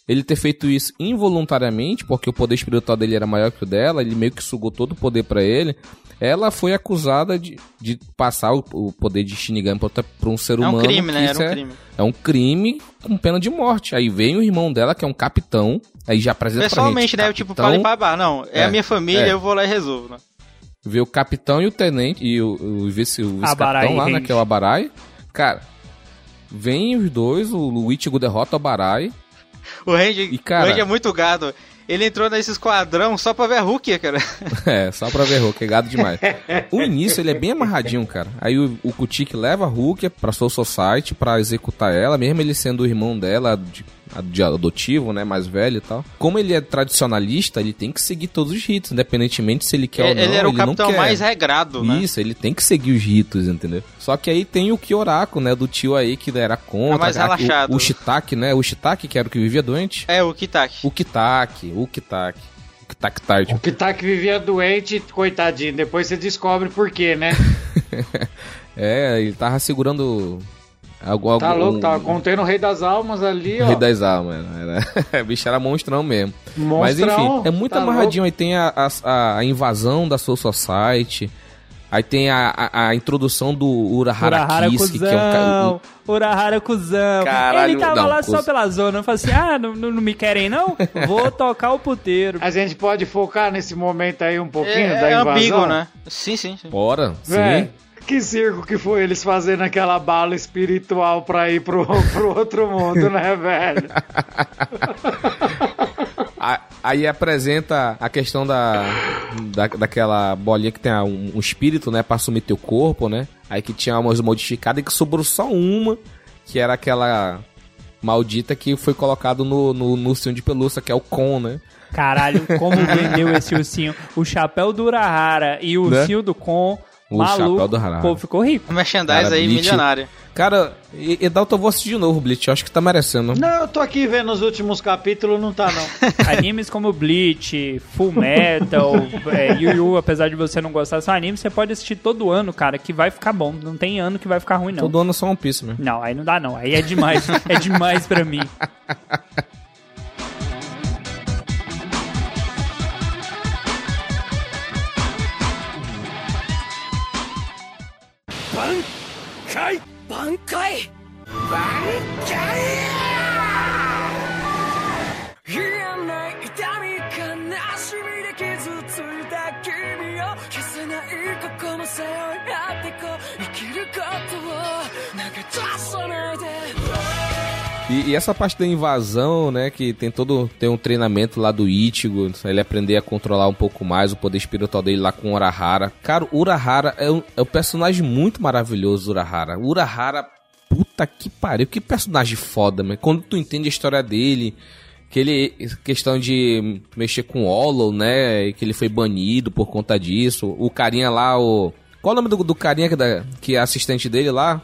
ele ter feito isso involuntariamente, porque o poder espiritual dele era maior que o dela, ele meio que sugou todo o poder pra ele. Ela foi acusada de, de passar o, o poder de Shinigami pra, pra um ser É humano. um crime, né? Era um é- crime. é um crime com pena de morte. Aí vem o irmão dela, que é um capitão, aí já apresenta Pessoalmente, pra gente. né? Eu tipo, capitão, falei pra bar, não, é, É, a minha família, é. eu vou lá e resolvo, né? Vê o capitão e o tenente, e o, o vice- o Abarai vice-capitão lá, né, que é o Abarai. Cara, vem os dois, o, o Ichigo derrota o Abarai. O Randy, cara- o é muito gado. Ele entrou nesse esquadrão só pra ver a Rukia, cara. [LAUGHS] É, só pra ver Hulk, é gado demais. [LAUGHS] O início, ele é bem amarradinho, cara. Aí o, o Kutik leva a Hulk pra Soul Society pra executar ela, mesmo ele sendo o irmão dela, de, de adotivo, né, mais velho e tal. Como ele é tradicionalista, ele tem que seguir todos os ritos, independentemente se ele quer ou não. ele era o ele não capitão mais regrado, né? Isso, ele tem que seguir os ritos, entendeu? Só que aí tem o Kyoraku, né, do tio aí que era contra. É mais relaxado. O, o Shitake, né, o Shitake que era o que vivia doente. É, o Kitaki. O Kitake, o Kitake. O Kitake Tarde. O que vivia doente, coitadinho. Depois você descobre por quê, né? [LAUGHS] É, ele tava segurando. Algo, Tá algo- louco, um- tava contendo o Rei das Almas ali, ó. Rei das Almas. Era... [LAUGHS] o bicho era monstrão mesmo. Mas Monstrão, enfim, é muito tá amarradinho. Aí tem a, a, a invasão da Soul Society. Aí tem a, a, a introdução do Urahara, Urahara Kiske, que é um cuzão, Urahara cuzão. Caralho, Ele tava não, lá só pela zona. Eu falei assim, ah, não, não, não me querem não? Vou [LAUGHS] tocar o puteiro. A gente pode focar nesse momento aí um pouquinho É, da é invasão? ambíguo, né? Sim, sim, sim. Bora, sim. Véi, que circo que foi eles fazendo aquela bala espiritual pra ir pro, [LAUGHS] pro outro mundo, né, velho? Aí apresenta a questão da, da daquela bolinha que tem um, um espírito, né, pra assumir teu corpo, né? Aí que tinha umas modificadas e que sobrou só uma, que era aquela maldita que foi colocado no, no, no ursinho de pelúcia, que é o Con, né? Caralho, como [LAUGHS] vendeu esse ursinho. O chapéu do Urahara e o Né? ursinho do Con. O maluco, chapéu do. O povo ficou rico. O merchandise Cara, aí, Bleach- milionário. Cara, e, e Dalton, eu vou assistir de novo, Blitz. Eu acho que tá merecendo. Não, eu tô aqui vendo os últimos capítulos, não tá não. [LAUGHS] Animes como Bleach, Full Metal, é, Yu Yu, apesar de você não gostar, são animes que você pode assistir todo ano, cara, que vai ficar bom. Não tem ano que vai ficar ruim, não. Todo ano só One Piece mesmo. Não, aí não dá não. Aí é demais. [LAUGHS] é demais pra mim. 挽回！挽回？挽回嫌ない痛み悲しみで傷ついた君を消せないここの背負い合ってこう。生きることを投げ出さないで E, e essa parte da invasão, né, que tem todo tem um treinamento lá do Ichigo, ele aprender a controlar um pouco mais o poder espiritual dele lá com Urahara. Cara, Urahara é um, é um personagem muito maravilhoso, Urahara. Urahara puta que pariu, que personagem foda, mano. Quando tu entende a história dele, que ele, questão de mexer com Hollow, né, que ele foi banido por conta disso. O carinha lá, o... Qual o nome do, do carinha que, da, que é assistente dele lá?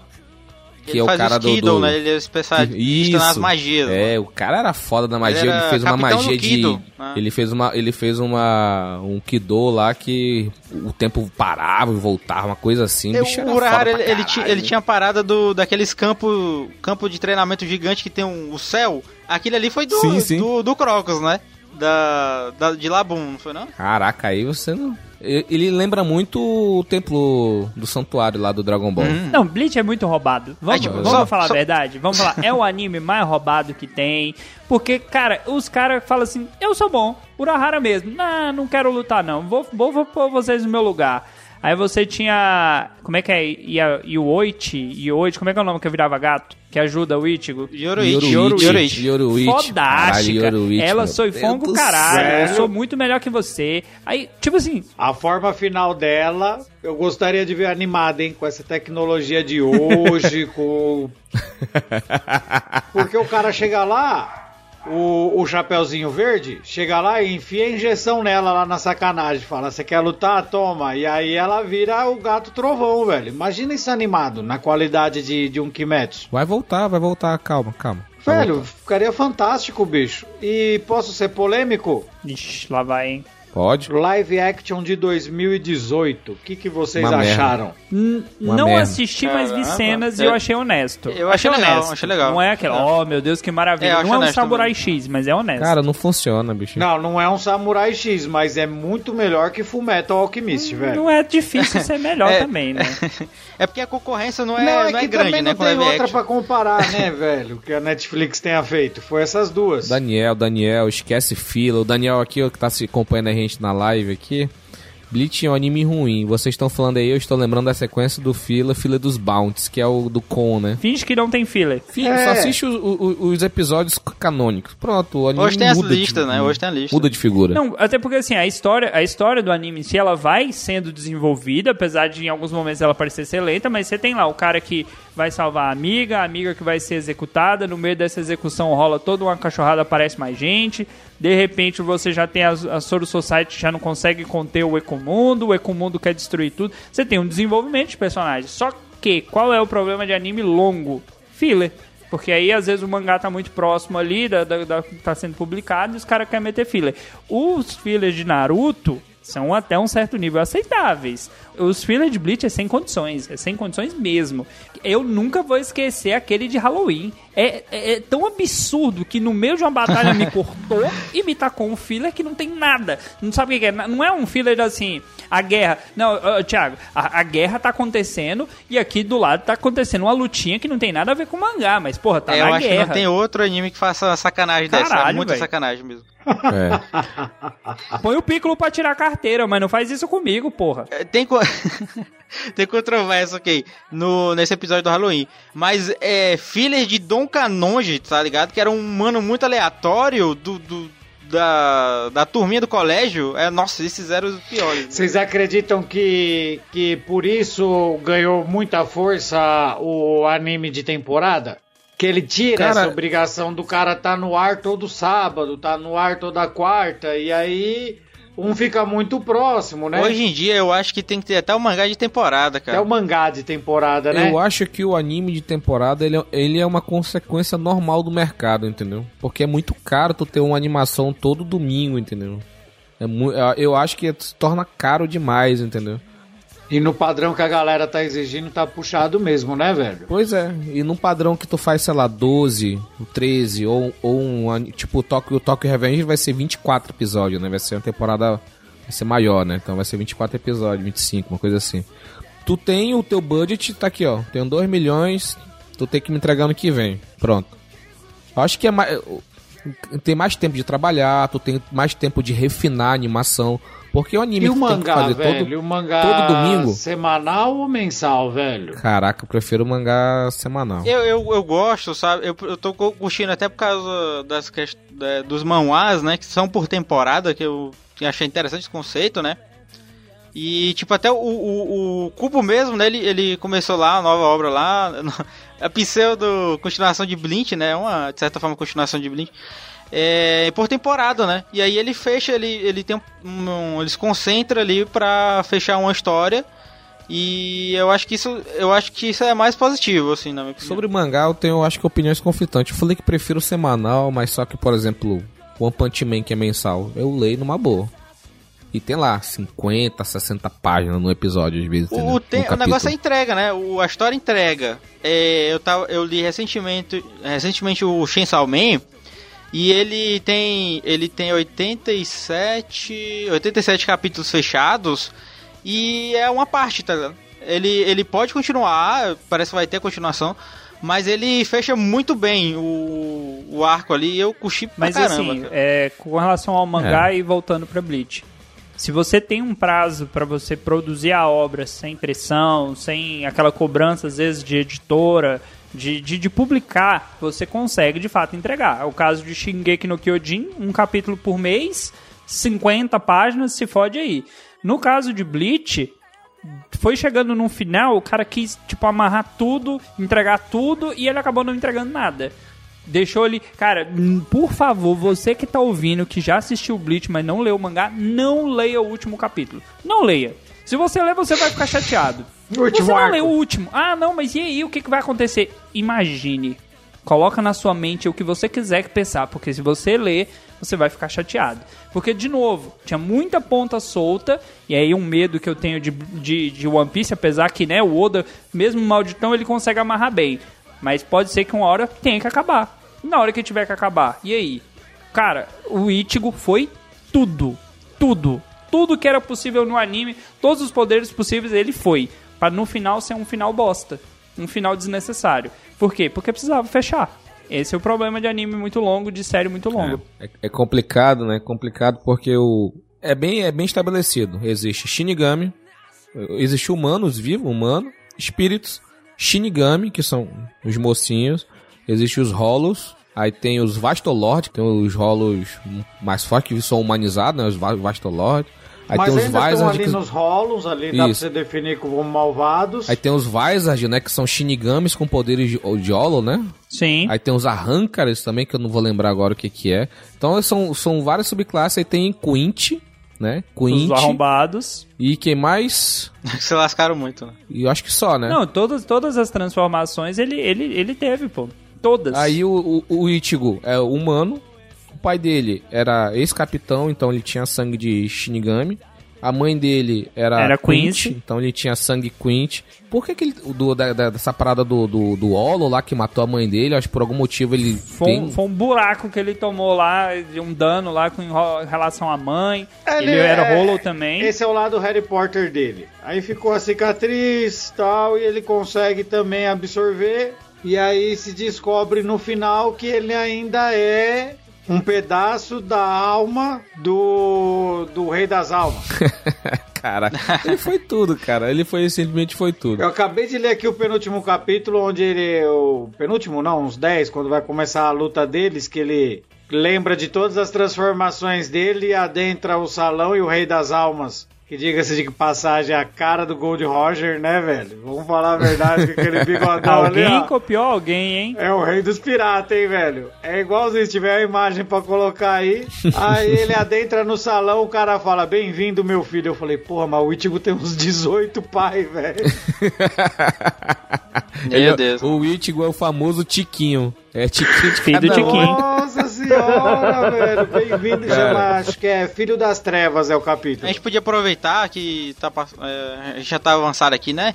Que ele é o cara o do, do... né? Ele é especialista nas magias. É, o cara era foda da magia, Ele ele, fez uma magia de né? ele fez uma ele fez uma um Kido lá que o tempo parava e voltava, uma coisa assim. Bicho era o Urahara, ele, ele, ti- caralho. ele tinha a parada do, daqueles campo, campo de treinamento gigante que tem um, o céu. Aquele ali foi do, Sim, sim. do, do Crocus, né? Da, da, de Labum, não foi não? Caraca, aí você não ele lembra muito o templo do santuário lá do Dragon Ball. Uhum. Não, Bleach é muito roubado. Vamos, É, tipo, vamos só- falar só- a verdade? Vamos falar. É o anime mais roubado que tem. Porque, cara, os caras falam assim: eu sou bom, Urahara mesmo. Não, não quero lutar, não. Vou, vou, vou pôr vocês no meu lugar. Aí você tinha. Como é que é? Yoichi? Yoichi, como é que é o nome que virava gato? Que ajuda o Ichigo? Yoruichi. Yoruichi. Yoruichi. Fodástica. Yoruichi, Ela sou fongo do caralho. céu. Eu sou muito melhor que você. Aí, tipo assim, A forma final dela, eu gostaria de ver animada, hein? Com essa tecnologia de hoje, [LAUGHS] com. [LAUGHS] Porque o cara chega lá, o, o Chapeuzinho Verde, chega lá e enfia a injeção nela lá na sacanagem. Fala, você quer lutar? Toma. E aí ela vira o gato trovão, velho. Imagina isso animado, na qualidade de, de um Kimetsu. Vai voltar, vai voltar, calma, calma. Velho, ficaria fantástico, bicho. E posso ser polêmico? ixi, lá vai, hein? Pode. Live action de 2018. O que, que vocês Uma acharam? N- Uma não merda. assisti, mas vi Caramba. cenas e Eu- achei honesto. eu achei legal, honesto. achei legal. Não é aquela, É. oh meu Deus, que maravilha. É, não é um Samurai também. X, mas é honesto. Cara, não funciona, bicho. Não, não é um Samurai X, mas é muito melhor que Fullmetal Alchemist, velho. Não é difícil ser melhor [LAUGHS] É. também, né? [LAUGHS] É porque a concorrência não é, Não, não é é que grande, também né? não tem outra action. pra comparar, né, [LAUGHS] velho? Que a Netflix tenha feito. Foi essas duas. Daniel, Daniel, esquece fila. O Daniel aqui, ó, que tá se acompanhando a gente na live aqui. Bleach é um anime ruim. Vocês estão falando aí, eu estou lembrando da sequência do fila, fila dos Bounties, que é o do Con, né? Finge que não tem filler. Filho, É. só assiste os, os- os episódios canônicos. Pronto, o anime Hoje tem as muda listas, de, né? Hoje tem a lista. Muda de figura. Não, até porque assim, a história, a história do anime em si, ela vai sendo desenvolvida, apesar de em alguns momentos ela parecer ser lenta, mas você tem lá o cara que vai salvar a amiga, a amiga que vai ser executada, no meio dessa execução rola toda uma cachorrada, aparece mais gente, de repente você já tem a, a Soru Society já não consegue conter o Ecomundo, o Ecomundo quer destruir tudo. Você tem um desenvolvimento de personagens. Só que, qual é o problema de anime longo? Filler. Porque aí, às vezes, o mangá tá muito próximo ali da, da, da tá sendo publicado e os caras querem meter filler. Os fillers de Naruto são até um certo nível aceitáveis. Os fillers de Bleach é sem condições, é sem condições mesmo. Eu nunca vou esquecer aquele de Halloween. É, é- é tão absurdo que no meio de uma batalha me cortou [LAUGHS] e me tacou um filler que não tem nada. Não sabe o que é? Não é um filler assim, a guerra. Não, ô, Thiago, a, a guerra tá acontecendo e aqui do lado tá acontecendo uma lutinha que não tem nada a ver com mangá, mas porra, tá É, eu na acho que guerra. não tem outro anime que faça sacanagem dessa. Caralho, Muita velho. sacanagem mesmo. É. Põe o Piccolo pra tirar a carteira, mas não faz isso comigo, porra. É, Tem, [LAUGHS] tem controvérsia, ok, no, nesse episódio do Halloween. Mas é filler de Dom Canonge, tá ligado? Que era um mano muito aleatório do, do- da, da turminha do colégio. É, nossa, esses eram os piores. Vocês acreditam que, que por isso ganhou muita força o anime de temporada? Que ele tira Cara- essa obrigação do cara tá no ar todo sábado, tá no ar toda quarta, e aí um fica muito próximo, né? Hoje em dia eu acho que tem que ter até o mangá de temporada, É cara. o mangá de temporada, né? Eu acho que o anime de temporada ele, é- ele é uma consequência normal do mercado, entendeu? Porque é muito caro tu ter uma animação todo domingo, entendeu? É eu- eu acho que se torna caro demais, entendeu? E no padrão que a galera tá exigindo, tá puxado mesmo, né, velho? Pois é, e num padrão que tu faz, sei lá, 12, 13, ou, ou um. Tipo, o Tokyo, o Tokyo Revenge vai ser 24 episódios, né? Vai ser uma temporada. Vai ser maior, né? Então vai ser 24 episódios, 25, uma coisa assim. Tu tem o teu budget, tá aqui, ó. Tenho 2 milhões, tu tem que me entregar no que vem. Pronto. Acho que é mais. Tem mais tempo de trabalhar, tu tem mais tempo de refinar a animação. Porque o anime E o tu tem que mangá, fazer velho? todo. O mangá todo domingo? semanal ou mensal, velho? Caraca, eu prefiro mangá semanal. Eu, eu, eu gosto, sabe? Eu, eu tô curtindo até por causa das quest... da- dos manhwas, né? Que são por temporada, que eu achei interessante esse conceito, né? E, tipo, até o, o, o Cubo mesmo, né? Ele, ele começou lá, a nova obra lá. [LAUGHS] A pseudo continuação de Blink, né? Uma, de certa forma, continuação de Blink. É, por temporada, né? E aí ele fecha, ele, ele tem um, Ele se concentra ali pra fechar uma história. E eu acho que isso, eu acho que isso é mais positivo, assim, na minha opinião. Sobre mangá, eu tenho, acho que, opiniões conflitantes. Eu falei que prefiro semanal, mas só que, por exemplo, One Punch Man, que é mensal, eu leio numa boa. E tem lá 50, 60 páginas no episódio, às vezes. O, tem, o negócio é entrega, né? O, a história entrega. É, eu, tava, eu li recentemente, recentemente o Chainsaw Man. E ele tem ele tem 87, 87 capítulos fechados e é uma parte, tá ligado? Ele, ele pode continuar, parece que vai ter continuação, mas ele fecha muito bem o, o arco ali eu curti pra mas, caramba. Assim, é, com relação ao mangá É. e voltando pra Bleach. Se você tem um prazo para você produzir a obra sem pressão, sem aquela cobrança, às vezes, de editora, de, de, de publicar, você consegue de fato entregar. É o caso de Shingeki no Kyojin, um capítulo por mês, 50 páginas, se fode aí. No caso de Bleach, foi chegando no final, o cara quis, tipo, amarrar tudo, entregar tudo, e ele acabou não entregando nada. Deixou ele. Cara, por favor, você que tá ouvindo, que já assistiu Bleach, mas não leu o mangá, não leia o último capítulo. Não leia. Se você ler, você vai ficar chateado. O último você não arco. leu o último. Ah, não, mas e aí? O que, que vai acontecer? Imagine. Coloca na sua mente o que você quiser pensar, porque se você ler, você vai ficar chateado. Porque, de novo, tinha muita ponta solta, e aí um medo que eu tenho de, de, de One Piece, apesar que, né, o Oda, mesmo malditão, ele consegue amarrar bem. Mas pode ser que uma hora tenha que acabar. E na hora que tiver que acabar, e aí? Cara, o Ichigo foi tudo. Tudo. Tudo que era possível no anime, todos os poderes possíveis, ele foi. Pra no final ser um final bosta. Um final desnecessário. Por quê? Porque precisava fechar. Esse é o problema de anime muito longo, de série muito longa. É, é complicado, né? É complicado porque o. É bem, é bem estabelecido. Existe Shinigami, existe humanos vivos, humano, espíritos, Shinigami, que são os mocinhos, existe os Hollows, aí tem os Vastolord, que tem os Hollows mais fortes, que são humanizados, né? Os Va- Vastolord. Aí Mas tem os ali que... nos rolos, ali dá pra Isso. você definir como malvados. Aí tem os Vizard, né? Que são Shinigamis com poderes de, de Hollow, né? Sim. Aí tem os Arrancares também, que eu não vou lembrar agora o que que é. Então são, são várias subclasses. Aí tem Quint, né? os Quint. arrombados. E quem mais? [LAUGHS] Se lascaram muito, né? E eu acho que só, né? Não, todas, todas as transformações ele, ele, ele teve, pô. Todas. Aí o, o, o Ichigo é humano. O pai dele era ex-capitão, então ele tinha sangue de Shinigami. A mãe dele era, Era Quint, Quint. então ele tinha sangue Quint. Por que, que ele. Do, da, da- dessa parada do, do, do Olo lá que matou a mãe dele, acho que por algum motivo ele Foi, tem. um, foi um buraco que ele tomou lá, de um dano lá com em relação à mãe. Ele, era é- rolo também. Esse é o lado Harry Potter dele. Aí ficou a cicatriz tal, e ele consegue também absorver. E aí se descobre no final que ele ainda é um pedaço da alma do, do Rei das Almas. [LAUGHS] Cara, ele foi tudo, cara. Ele foi simplesmente foi tudo. Eu acabei de ler aqui o penúltimo capítulo, onde ele. O penúltimo, não, uns 10, quando vai começar a luta deles, que ele lembra de todas as transformações dele e adentra o salão e o Rei das Almas. Que diga-se de passagem, a cara do Gold Roger, né, velho? Vamos falar a verdade, com aquele bigodão ali, Alguém copiou alguém, hein? É o rei dos piratas, hein, velho? É igualzinho, se tiver a imagem pra colocar aí. Aí [LAUGHS] ele adentra no salão, o cara fala, bem-vindo, meu filho. Eu falei, porra, mas o Ichigo tem uns 18 pai, velho. [LAUGHS] Meu Deus. O Ichigo é o famoso Tiquinho. É Tiquinho de Filho do um. Tiquinho. Nossa senhora, [LAUGHS] velho. Bem-vindo, chama, acho que é Filho das Trevas é o A capítulo. gente podia aproveitar que tá, é, a gente já tá avançado aqui, né?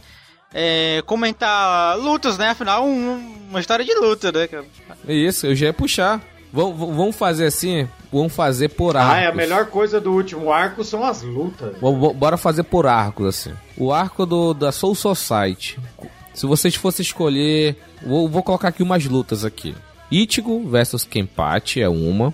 É, comentar lutas, né? Afinal, um- uma história de luta, né? cara? Isso, eu já ia puxar. Vamos, vamos fazer assim? Vamos fazer por arcos. Ah, é a melhor coisa do último arco são as lutas. Bora fazer por arcos, assim. O arco do, da Soul Society. Se vocês fossem escolher... Vou, vou colocar aqui umas lutas aqui. Ichigo versus Kenpachi é uma.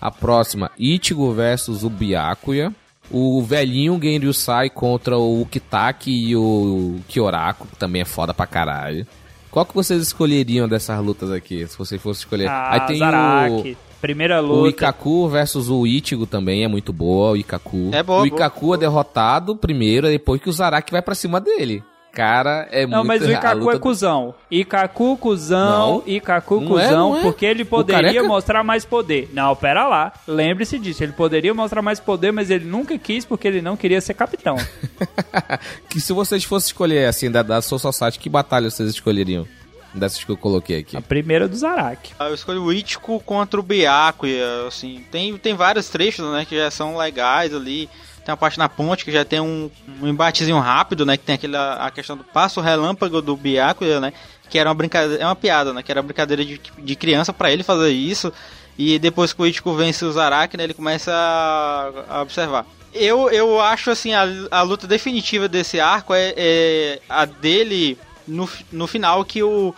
A próxima, Ichigo versus o Byakuya. O velhinho Genryusai contra o Kitaki e o Kyoraku, que também é foda pra caralho. Qual que vocês escolheriam dessas lutas aqui, se vocês fossem escolher? Ah, Aí tem Zaraki. Primeira O luta. Ikaku versus o Ichigo também é muito boa, o Ikaku. É boa, O Ikaku é derrotado primeiro, depois que o Zaraki vai pra cima dele. Cara, é Não, muito... mas o Ikaku luta é cuzão. Ikaku cuzão, Não. Ikaku Não é, cuzão, não é. porque ele poderia careca- mostrar mais poder. Não, pera lá. Lembre-se disso. Ele poderia mostrar mais poder, mas ele nunca quis porque ele não queria ser capitão. [LAUGHS] que se vocês fossem escolher, assim, da, da Soul Society, que batalha vocês escolheriam? Dessas que eu coloquei aqui. A primeira do Zaraki. Eu escolhi o Ichigo contra o Byaku, e, assim, tem, tem vários trechos, né, que já são legais ali. Tem uma parte na ponte que já tem um, um embatezinho rápido, né, que tem aquela a questão do passo relâmpago do Byaku, né, que era uma brincadeira, é uma piada, né, que era brincadeira de, de criança pra ele fazer isso. E depois que o Ichigo vence o Zaraki, né, ele começa a, a observar. Eu, eu acho, assim, a, a luta definitiva desse arco é, é a dele no, no final que o,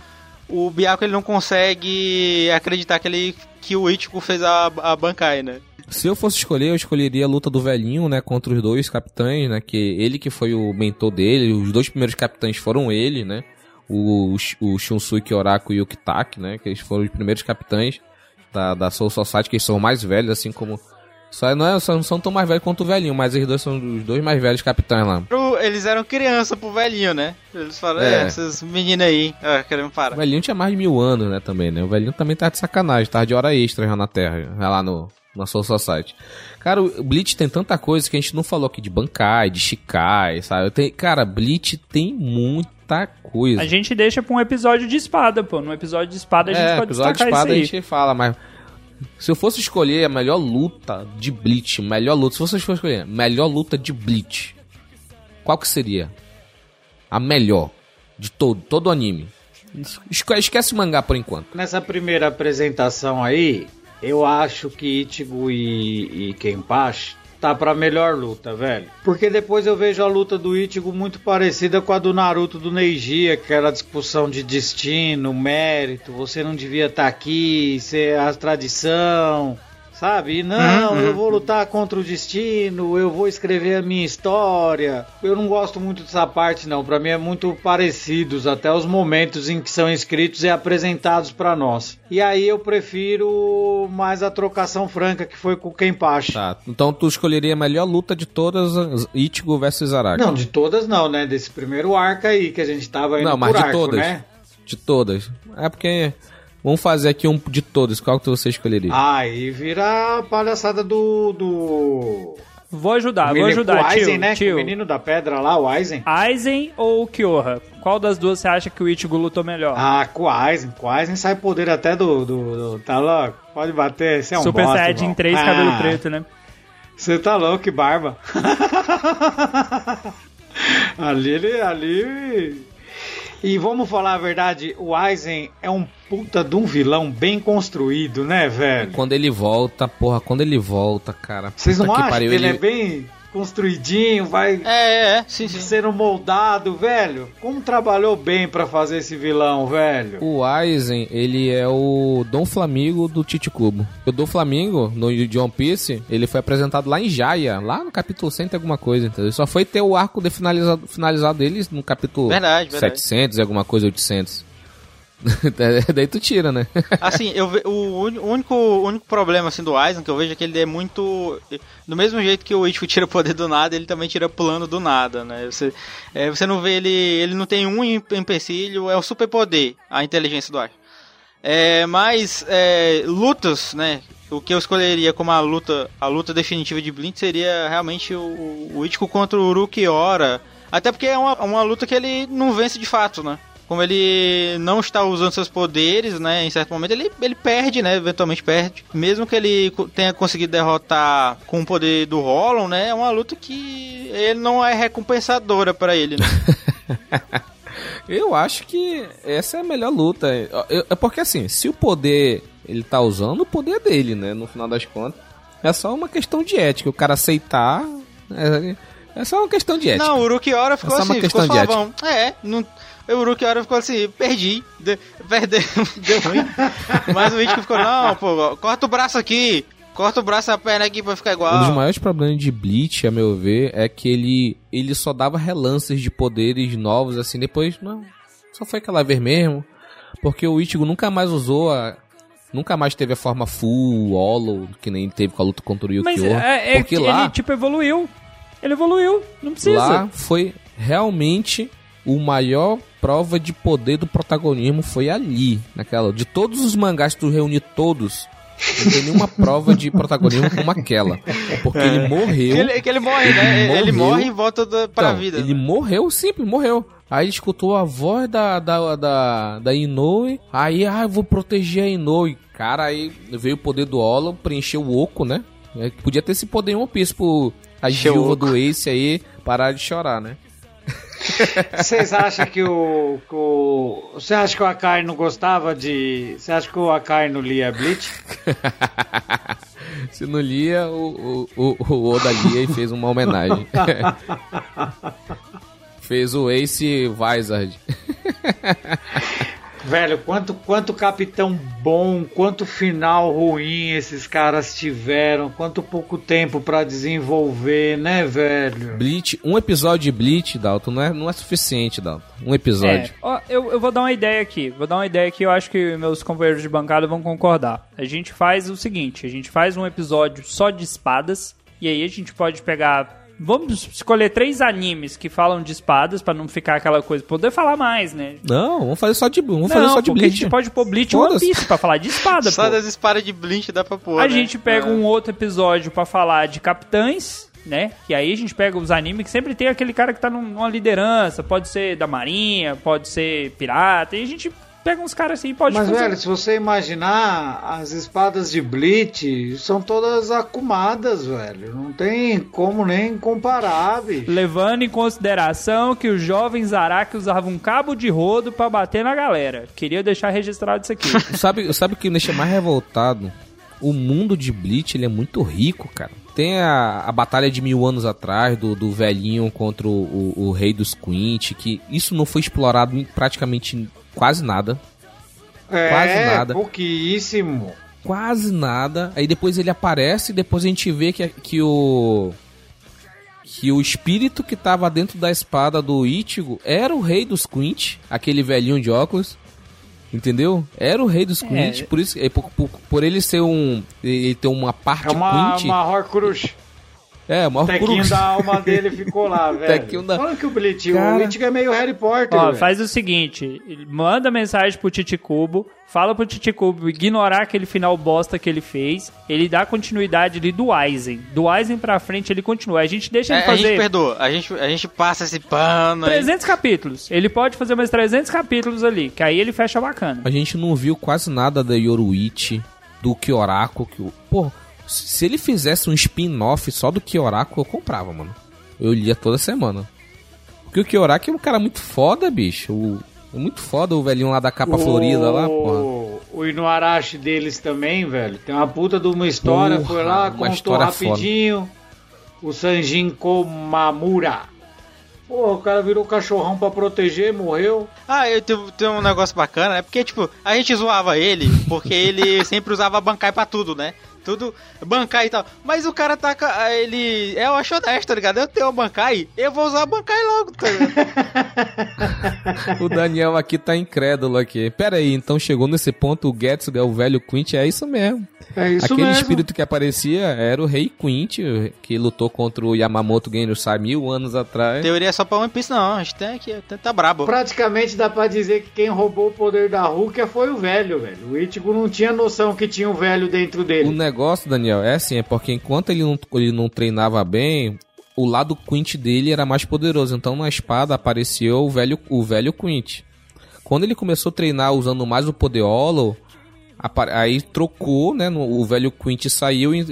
o Byaku ele não consegue acreditar que, ele, que o Ichigo fez a, a Bankai, né? Se eu fosse escolher, eu escolheria a luta do velhinho, né, contra os dois capitães, né, que ele que foi o mentor dele, os dois primeiros capitães foram ele, né, o, o Shunsuke Oraku e o Kitaki, né, que eles foram os primeiros capitães da, da Soul Society, que eles são mais velhos, assim como... Só não, é, só não são tão mais velhos quanto o velhinho, mas eles dois são os dois mais velhos capitães lá. Eles eram criança pro velhinho, né? Eles falaram, é, É. esses meninos aí, ah, querendo O parar. velhinho tinha mais de mil anos, né, também, né? O velhinho também tá de sacanagem, tá de hora extra já na Terra, já lá no, na Soul Society. Cara, o Bleach tem tanta coisa que a gente não falou aqui de Bankai, de Shikai, sabe? Tem, cara, Bleach tem muita coisa. A gente deixa pra um episódio de espada, pô. No episódio de espada a gente é, pode episódio de destacar espada a isso aí. gente fala, mas... Se eu fosse escolher a melhor luta de Bleach, melhor luta, se vocês fossem escolher, melhor luta de Bleach, qual que seria? A melhor de todo, todo o anime. Esque- Esquece o mangá por enquanto. Nessa primeira apresentação aí, eu acho que Ichigo e, e Kenpachi tá pra melhor luta, velho. Porque depois eu vejo a luta do Ichigo muito parecida com a do Naruto do Neji, aquela discussão de destino, mérito, você não devia estar aqui, ser a tradição. Sabe? E não, eu vou lutar contra o destino, eu vou escrever a minha história. Eu não gosto muito dessa parte, não. Pra mim é muito parecidos até os momentos em que são escritos e apresentados pra nós. E aí eu prefiro mais a trocação franca que foi com o Kenpachi. Tá, então tu escolheria a melhor luta de todas, as- Ichigo versus Zaraki. Não, de todas não, né? Desse primeiro arco aí que a gente tava indo Não, mas por de arco, todas. né? De todas. É porque. Vamos fazer aqui um de todos. Qual que você escolheria? Aí vira a palhaçada do. do... Vou ajudar, vou ajudar, o Aizen, tio. né? tio. O menino da pedra lá, o Aizen. Aizen ou Kyoha? Qual das duas você acha que o Ichigo lutou melhor? Ah, com o Aizen. Com o Aizen sai poder até do. do, do- tá louco? Pode bater, esse é um Super bosta, Saiyajin irmão. 3, Ah, cabelo preto, né? Você tá louco, que barba. [LAUGHS] ali ele. Ali. E vamos falar a verdade, o Aizen é um puta de um vilão bem construído, né, velho? Quando ele volta, porra, quando ele volta, cara. Vocês não que acham pariu, que ele é bem construidinho, vai É, é, é, sim, sim. sendo moldado, velho? Como trabalhou bem pra fazer esse vilão, velho? O Aizen, ele é o Dom Flamingo do Tite Cubo. O Dom Flamingo, no de One Piece, ele foi apresentado lá em Jaya, lá no capítulo 100 e alguma coisa, entendeu? Só foi ter o arco de finalizado, finalizado deles no capítulo Verdade, verdade. 700 e alguma coisa, 800. [LAUGHS] Daí tu tira, né? [LAUGHS] Assim, eu o o único, o único problema assim do Aizen que eu vejo é que ele é muito do mesmo jeito que o Ichigo tira poder do nada, ele também tira plano do nada, né? Você, é, você não vê ele, ele não tem um em- empecilho, é o superpoder, a inteligência do Aizen. É, mas é, lutas, né? O que eu escolheria como a luta, a luta definitiva de Blink seria realmente o, o Ichigo contra o Uruki Ora. Até porque é uma, uma luta que ele não vence de fato, né? Como ele não está usando seus poderes, né? Em certo momento ele, ele perde, né? Eventualmente perde. Mesmo que ele tenha conseguido derrotar com o poder do Rollon, né? É uma luta que ele não é recompensadora para ele, né? [LAUGHS] Eu acho que essa é a melhor luta. É porque assim, se o poder ele tá usando, o poder é dele, né? No final das contas. É só uma questão de ética. O cara aceitar. É, é só uma questão de ética. Não, o Urukiora ficou É só uma assim, ficou de suavão. É, não, o Urukiora ficou assim, perdi, de, perdeu, [LAUGHS] deu ruim. Mas o Ichigo ficou, não, pô, corta o braço aqui, corta o braço e a perna aqui pra ficar igual. Um dos maiores problemas de Bleach, a meu ver, é que ele, ele só dava relances de poderes novos, assim, depois, não, só foi aquela vez mesmo, porque o Ichigo nunca mais usou a, Nunca mais teve a forma full, holo, que nem teve com a luta contra o Yukio. Mas é, é porque lá, ele, tipo, evoluiu. Ele evoluiu, não precisa. lá foi realmente o maior prova de poder do protagonismo foi ali, naquela. De todos os mangás que tu reunir todos, não tem nenhuma [LAUGHS] prova de protagonismo como aquela. Porque ele morreu. Que ele, que ele morre, né? Ele Ele morreu. morre e volta da, pra Então, vida. Ele morreu, simples, morreu. Aí ele escutou a voz da, da, da, da Inoue. Aí, ah, eu vou proteger a Inoue. Cara, aí veio o poder do Olo, preencheu o oco, né? É, Podia ter esse poder em One Piece pro a Encheu o viúva oco. do Ace aí parar de chorar, né? Vocês acham que o. Você acha que o Akai não gostava de. Você acha que o Akai não lia Bleach? [LAUGHS] Se não lia, o, o, o, o Oda lia e fez uma homenagem. [LAUGHS] fez o Ace Vizard. [LAUGHS] Velho, quanto, quanto capitão bom, quanto final ruim esses caras tiveram, quanto pouco tempo pra desenvolver, né, velho? Bleach, um episódio de Bleach, Dalton, não é, não é suficiente, Dalton. Um episódio. É, ó, eu, eu vou dar uma ideia aqui. Vou dar uma ideia que eu acho que meus companheiros de bancada vão concordar. A gente faz o seguinte: a gente faz um episódio só de espadas. E aí a gente pode pegar. Vamos escolher três animes que falam de espadas pra não ficar aquela coisa. Poder falar mais, né? Não, vamos fazer só de, vamos fazer não, só de porque a Bleach. gente pode pôr Bleach e One. Piece pra falar de espada, Só pô. das espadas de Blink dá pra pôr. A né? gente pega É. um outro episódio pra falar de capitães, né? E aí a gente pega os animes que sempre tem aquele cara que tá num- numa liderança, pode ser da marinha, pode ser pirata, e a gente pega uns caras assim, pode Mas, fazer. velho, se você imaginar, as espadas de Bleach são todas acumadas, velho. Não tem como nem comparar, bicho. Levando em consideração que os jovens Araki usavam um cabo de rodo pra bater na galera. Queria deixar registrado isso aqui. [LAUGHS] Sabe, sabe o que me deixa mais revoltado? O mundo de Bleach, ele é muito rico, cara. Tem a, a batalha de mil anos atrás, do, do velhinho contra o, o, o rei dos Quint, que isso não foi explorado em praticamente quase nada. É, Quase nada. pouquíssimo. Quase nada. Aí depois ele aparece e depois a gente vê que, que o... Que o espírito que tava dentro da espada do Ichigo era o rei dos Quint, aquele velhinho de óculos. Entendeu? Era o rei dos Quint, por isso, é, por, por, por ele ser um. Ele ter uma parte É uma, Quint. uma Horcrux. É, O tequinho da alma dele ficou lá, [LAUGHS] velho. Tequinho da- Olha que o Bleach, Cara. o Bleach é meio Harry Potter, Ó, velho. faz o seguinte, manda mensagem pro Titicubo, fala pro Titicubo ignorar aquele final bosta que ele fez, ele dá continuidade ali do Aizen. Do Aizen pra frente ele continua. A gente deixa É, ele a gente fazer perdoa, a gente, a gente passa esse pano aí. 300 capítulos. Ele pode fazer mais 300 capítulos ali, que aí ele fecha bacana. A gente não viu quase nada da Yoruichi, do Kyorako. Que, o- pô, se ele fizesse um spin-off só do Kyorako, eu comprava, mano. Eu lia toda semana. Porque o Kyorako é um cara muito foda, bicho. O- é muito foda o velhinho lá da capa florida lá, porra. O, o Inuarashi deles também, velho. Tem uma puta de uma história. Porra, foi lá, uma contou história rapidinho. O Sanjin Komamura. Pô, o cara virou cachorrão pra proteger, morreu. Ah, eu tenho, tenho um negócio bacana, é porque, tipo, a gente zoava ele, porque ele [LAUGHS] sempre usava bancai pra tudo, né? Tudo bancai e tal. Mas o cara tá. Ele. É, eu acho honesto, tá ligado? Eu tenho um bancai, eu vou usar bancai logo, tá ligado? [LAUGHS] O Daniel aqui tá incrédulo aqui. Pera aí, então chegou nesse ponto o Getsuga é o velho Quint, é isso mesmo. É isso Aquele mesmo. espírito que aparecia era o rei Quint, que lutou contra o Yamamoto Genryusai mil anos atrás. Teoria é só pra One Piece, não. A gente tem aqui, tá, tá brabo. Praticamente dá pra dizer que quem roubou o poder da Rukia foi o velho, velho. O Ichigo não tinha noção que tinha um velho dentro O dele. Negócio, Daniel, é assim, é porque enquanto ele não, ele não treinava bem, o lado Quint dele era mais poderoso. Então na espada apareceu o velho, o velho Quint. Quando ele começou a treinar usando mais o apa- aí trocou, né? o velho Quint saiu e,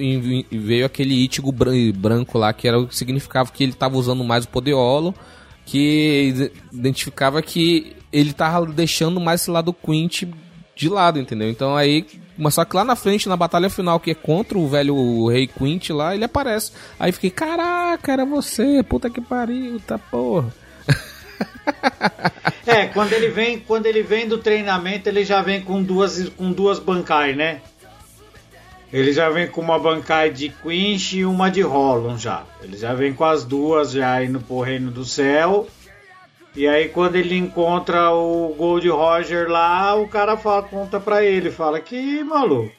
veio aquele bran- branco lá, que era o que significava que ele estava usando mais o poder Hollow, que identificava que ele tava deixando mais esse lado Quint de lado, entendeu? Então aí, mas só que lá na frente, na batalha final, que é contra o velho rei Quint lá, ele aparece. Aí fiquei, caraca, era você, puta que pariu, tá porra. É, quando ele vem, quando ele vem do treinamento, ele já vem com duas com duas bancai, né? Ele já vem com uma bancai de Quinch e uma de Rollon já. Ele já vem com as duas já indo pro reino do céu. E aí quando ele encontra o Gold Roger lá, o cara fala, conta pra ele, fala que maluco.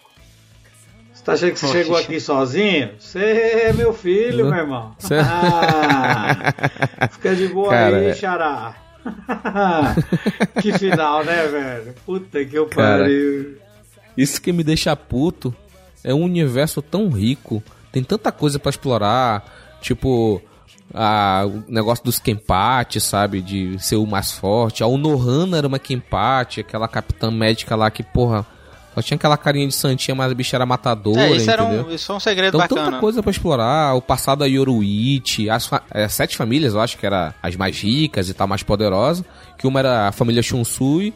Você tá achando que você Poxa. chegou aqui sozinho? Você é meu filho, meu irmão. [LAUGHS] Cê- Ah, fica de boa Cara, aí, é- xará. [LAUGHS] que final, né, velho? Puta que eu Cara. pariu. Isso que me deixa puto é um universo tão rico, tem tanta coisa pra explorar, tipo a, o negócio dos Kenpachi, sabe, de ser o mais forte. A Unohana era uma Kenpachi, aquela capitã médica lá que, porra, só tinha aquela carinha de santinha, mas a bicha era matadora, É, isso, era entendeu? um, isso foi um segredo Então, bacana. tanta coisa pra explorar. O passado da Yoruichi, as fa- é, sete famílias, eu acho que era as mais ricas e tal, mais poderosas. Que uma era a família Shunsui,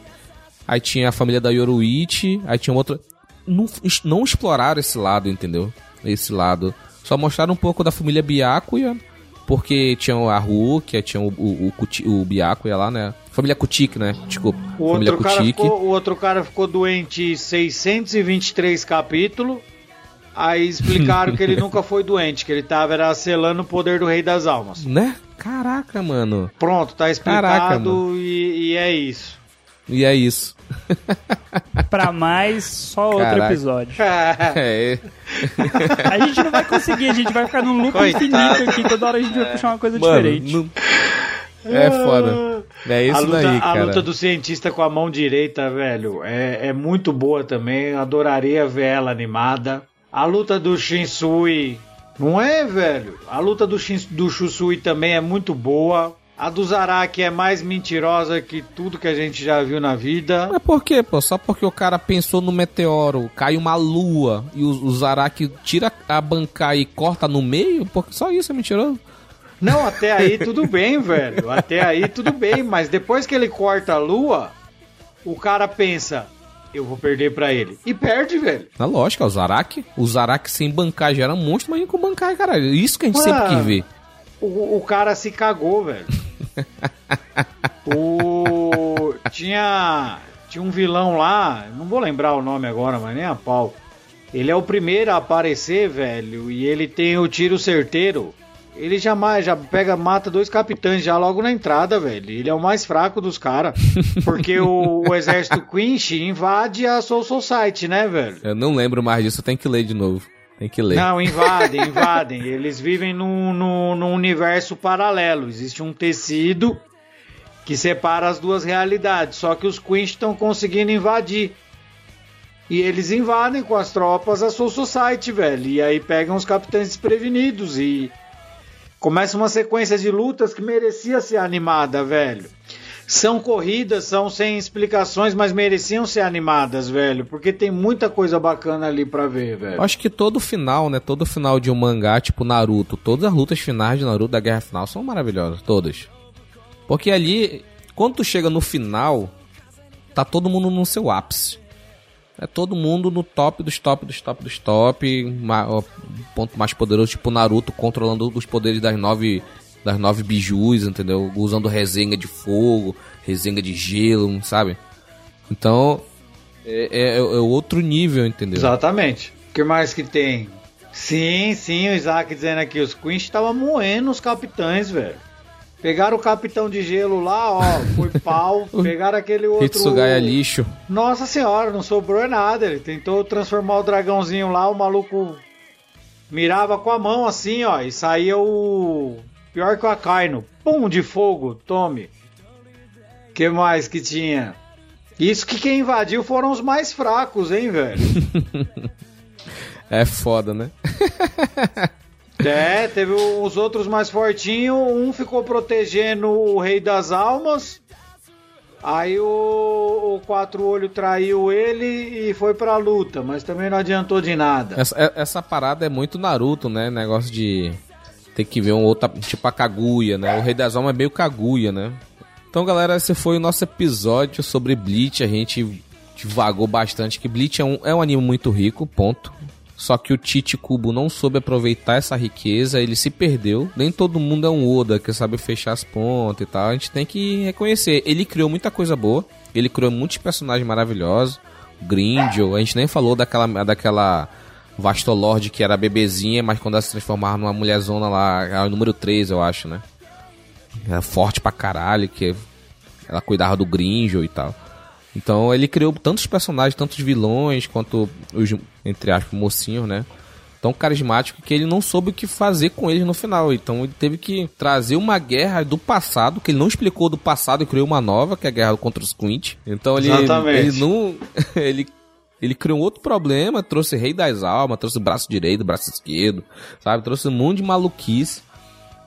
aí tinha a família da Yoruichi, aí tinha outra. Não, não exploraram esse lado, entendeu? Esse lado. Só mostraram um pouco da família Byakuya, porque tinha a Rukia, tinha o, o, o, Kuti- o Byakuya lá, né? Família Kutik, né? Desculpa. O família outro, cara Kutik. ficou, o outro cara ficou doente 623 capítulos. Aí explicaram que ele [LAUGHS] nunca foi doente, que ele tava era selando o poder do Rei das Almas. Né? Caraca, mano. Pronto, tá explicado Caraca, e, e é isso. E é isso. Pra mais, só outro Caraca. episódio. [LAUGHS] É, [LAUGHS] A gente não vai conseguir, a gente vai ficar num loop Coitado. infinito aqui. Toda hora a gente vai puxar uma coisa Mano, diferente. não- É foda. É isso a luta, daí, a cara. luta do cientista com a mão direita, velho, é, é muito boa também. Adoraria ver ela animada. A luta do Shinsui, não é, velho? A luta do, Shins, do Shusui também é muito boa. A do Zaraki é mais mentirosa que tudo que a gente já viu na vida. Mas por quê, pô? Só porque o cara pensou no meteoro, cai uma lua e o, o Zaraki tira a bancada e corta no meio? Porque só isso é mentiroso. Não, até aí [LAUGHS] tudo bem, velho. Até aí tudo bem, mas depois que ele corta a lua, o cara pensa, eu vou perder pra ele. E perde, velho. Na lógica, o Zaraki. O Zaraki sem bancar já era um monstro, mas com bancar, caralho. Isso que a gente sempre quis ver. O, o cara se cagou, velho. O tinha tinha um vilão lá, não vou lembrar o nome agora, mas nem a pau. Ele é o primeiro a aparecer, velho, e ele tem o tiro certeiro. Ele jamais já pega, mata dois capitães já logo na entrada, velho. Ele é o mais fraco dos caras. Porque o, o exército Quinch invade a Soul Society, né, velho? Eu não lembro mais disso, tenho que ler de novo. Tem que ler. Não, invadem, invadem. Eles vivem num, num, num universo paralelo. Existe um tecido que separa as duas realidades. Só que os Queens estão conseguindo invadir. E eles invadem com as tropas a Soul Society, velho. E aí pegam os capitães desprevenidos. E começa uma sequência de lutas que merecia ser animada, velho. São corridas, são sem explicações, mas mereciam ser animadas, velho. Porque tem muita coisa bacana ali pra ver, velho. Eu acho que todo final, né? Todo final de um mangá, tipo Naruto, todas as lutas finais de Naruto da Guerra Final são maravilhosas, todas. Porque ali, quando tu chega no final, tá todo mundo no seu ápice. É todo mundo no top dos top dos top dos top. ó, ponto mais poderoso, tipo Naruto controlando os poderes das nove das nove bijus, entendeu? Usando resenga de fogo, resenga de gelo, sabe? Então, é, é- é outro nível, entendeu? Exatamente. O que mais que tem? Sim, sim, o Isaac dizendo aqui, os Queens estavam moendo os capitães, velho. Pegaram o capitão de gelo lá, ó, foi pau. [LAUGHS] Pegaram aquele outro. Hitsugaya lixo. Nossa senhora, não sobrou nada. Ele tentou transformar o dragãozinho lá, o maluco mirava com a mão assim, ó, e saía o. Pior que o Akainu. Pum de fogo, tome. que mais que tinha? Isso que quem invadiu foram os mais fracos, hein, velho? [LAUGHS] É foda, né? [LAUGHS] É, teve os outros mais fortinhos, um ficou protegendo o Rei das Almas. Aí o, o Quatro Olho traiu ele e foi pra luta, mas também não adiantou de nada. Essa, é- essa parada é muito Naruto, né? Negócio de ter que ver um outro, tipo a Kaguya, né? O Rei das Almas é meio Kaguya, né? Então, galera, esse foi o nosso episódio sobre Bleach. A gente divagou bastante que Bleach é um, é um anime muito rico, ponto. Só que o Tite Kubo não soube aproveitar essa riqueza, ele se perdeu. Nem todo mundo é um Oda que sabe fechar as pontas e tal. A gente tem que reconhecer. Ele criou muita coisa boa, ele criou muitos personagens maravilhosos. Grindel, a gente nem falou daquela, daquela Vastolord que era bebezinha, mas quando ela se transformava numa mulherzona lá, era o número 3, eu acho, né? era forte pra caralho, que ela cuidava do Grinjo e tal. Então ele criou tantos personagens, tantos vilões, quanto os, entre aspas, mocinhos, né? Tão carismático que ele não soube o que fazer com eles no final. Então ele teve que trazer uma guerra do passado, que ele não explicou do passado e criou uma nova, que é a guerra contra os Quint. Então ele, Exatamente. [LAUGHS] ele não. ele, ele criou um outro problema, trouxe Rei das Almas, trouxe braço direito, braço esquerdo, sabe? Trouxe um monte de maluquice.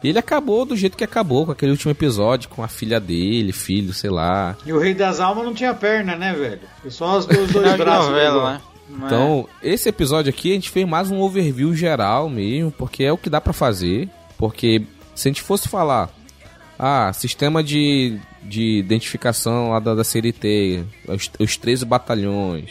E ele acabou do jeito que acabou, com aquele último episódio, com a filha dele, filho, sei lá. E o Rei das Almas não tinha perna, né, velho? Foi só os dois, dois braços. novela, né? Mas- Então, esse episódio aqui a gente fez mais um overview geral mesmo, porque é o que dá pra fazer. Porque se a gente fosse falar, ah, sistema de, de identificação lá da, da CRT, os, os 13 batalhões,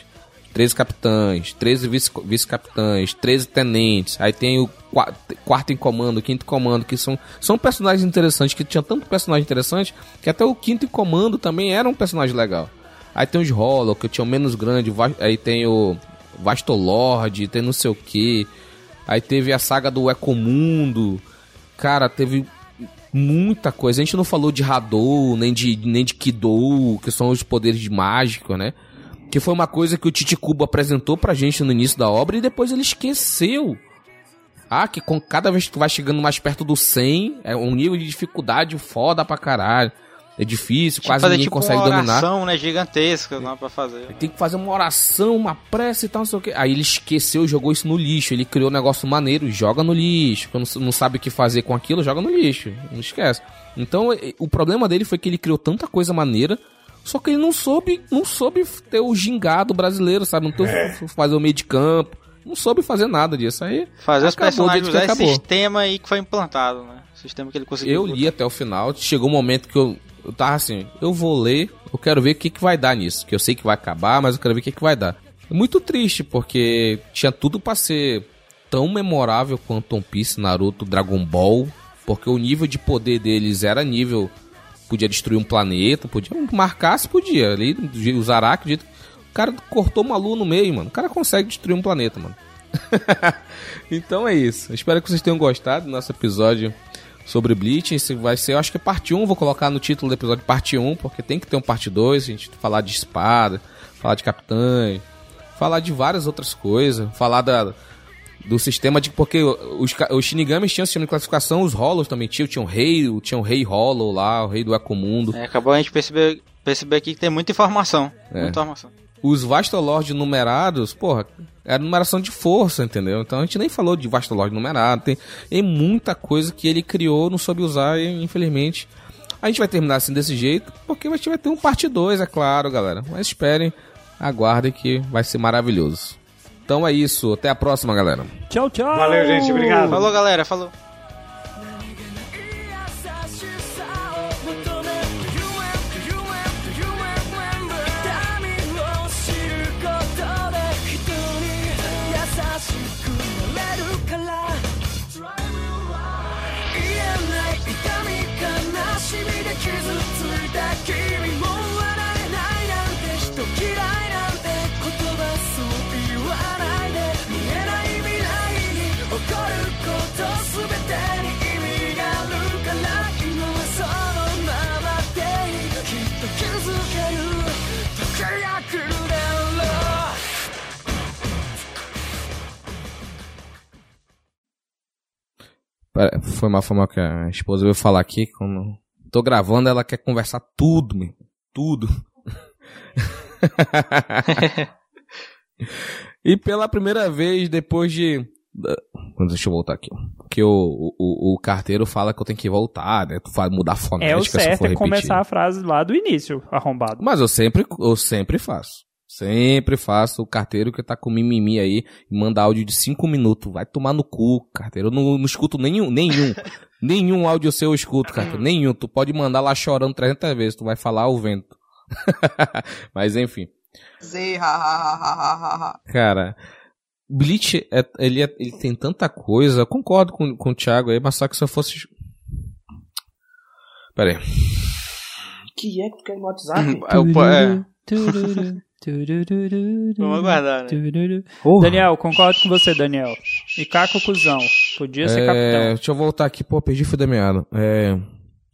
13 capitães, 13 vice- vice-capitães, 13 tenentes, aí tem o qua- quarto em comando, o quinto em comando, que são, são personagens interessantes, que tinha tanto personagem interessante, que até o quinto em comando também era um personagem legal. Aí tem os Hollow, que tinham menos grande, aí tem o Vastolord, tem não sei o que. Aí teve a saga do Ecomundo. Cara, teve muita coisa. A gente não falou de Hadou, nem de, nem de Kidou, que são os poderes mágicos, né? Que foi uma coisa que o Titicubo apresentou pra gente no início da obra e depois ele esqueceu. Ah, que com cada vez que tu vai chegando mais perto do 100, é um nível de dificuldade foda pra caralho. É difícil, quase fazer ninguém tipo consegue uma dominar. oração, né, gigantesca lá pra fazer. Tem que fazer uma oração, uma prece e tal, não sei o que. Aí ele esqueceu e jogou isso no lixo. Ele criou um negócio maneiro, joga no lixo. Quando não sabe o que fazer com aquilo, joga no lixo. Não esquece. Então, o problema dele foi que ele criou tanta coisa maneira, só que ele não soube, não soube ter o gingado brasileiro, sabe? Não soube fazer o meio de campo. Não soube fazer nada disso. Aí Fazer os personagens usar esse sistema aí que foi implantado, né? Sistema que ele conseguiu. Eu li até o final, chegou um momento que eu, eu tava assim, eu vou ler, eu quero ver o que, que vai dar nisso, que eu sei que vai acabar, mas eu quero ver o que, que vai dar. É muito triste, porque tinha tudo pra ser tão memorável quanto One Piece, Naruto, Dragon Ball, porque o nível de poder deles era nível, podia destruir um planeta, podia marcar se podia, ali, os Araki, o cara cortou uma lua no meio, mano, o cara consegue destruir um planeta, mano. [LAUGHS] então é isso. Espero que vocês tenham gostado do nosso episódio sobre Bleach. Esse vai ser, eu acho que é parte 1, vou colocar no título do episódio parte 1, porque tem que ter um parte 2, a gente falar de espada, falar de capitães, falar de várias outras coisas, falar da do sistema de porque os, os Shinigamis tinham sistema de classificação, os Hollows também tinham, tinha um rei, tinha um rei Hollow lá, o rei do Ecomundo. É, acabou a gente perceber, perceber aqui que tem muita informação. É. Muita informação. Os Vastolord numerados, porra, era numeração de força, entendeu? Então a gente nem falou de Vastolord numerado. Tem, tem muita coisa que ele criou, não soube usar e infelizmente. A gente vai terminar assim desse jeito, porque a gente vai ter um parte 2, é claro, galera. Mas esperem, aguardem que vai ser maravilhoso. Então é isso, até a próxima, galera. Tchau, tchau. Valeu, gente. Obrigado. Falou, galera. Falou. Foi mal, foi mal que a esposa veio falar aqui. Quando tô gravando, ela quer conversar tudo, meu. Tudo. [LAUGHS] e pela primeira vez, depois de. Deixa eu voltar aqui. Que o, o, o carteiro fala que eu tenho que voltar, né? Tu vai mudar a fonética É o se certo for é começar a frase lá do início, arrombado. Mas eu sempre, eu sempre faço. Sempre faço o carteiro que tá com mimimi aí e manda áudio de 5 minutos. Vai tomar no cu, carteiro. Eu não, não escuto nenhum, nenhum. [LAUGHS] nenhum áudio seu eu escuto, carteiro. Nenhum. Tu pode mandar lá chorando 300 vezes. Tu vai falar o vento. [LAUGHS] Mas enfim. Cara, Bleach, é, ele, é- ele tem tanta coisa. Eu concordo com, com o Thiago aí, mas só que se eu fosse. Pera aí. Que é que tu quer no WhatsApp? [LAUGHS] É, vamos aguardar, né? Porra. Daniel, concordo com você, Daniel. E Caco Cusão. Podia ser É, capitão. deixa eu voltar aqui, pô, perdi fio da meada. É,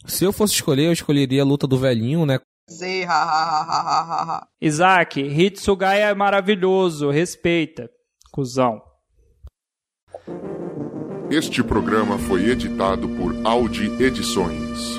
Se eu fosse escolher, eu escolheria a luta do velhinho, né? Z, ha, ha, ha. Isaac, Hitsugaya é maravilhoso, respeita. Cusão. Este programa foi editado por Audi Edições.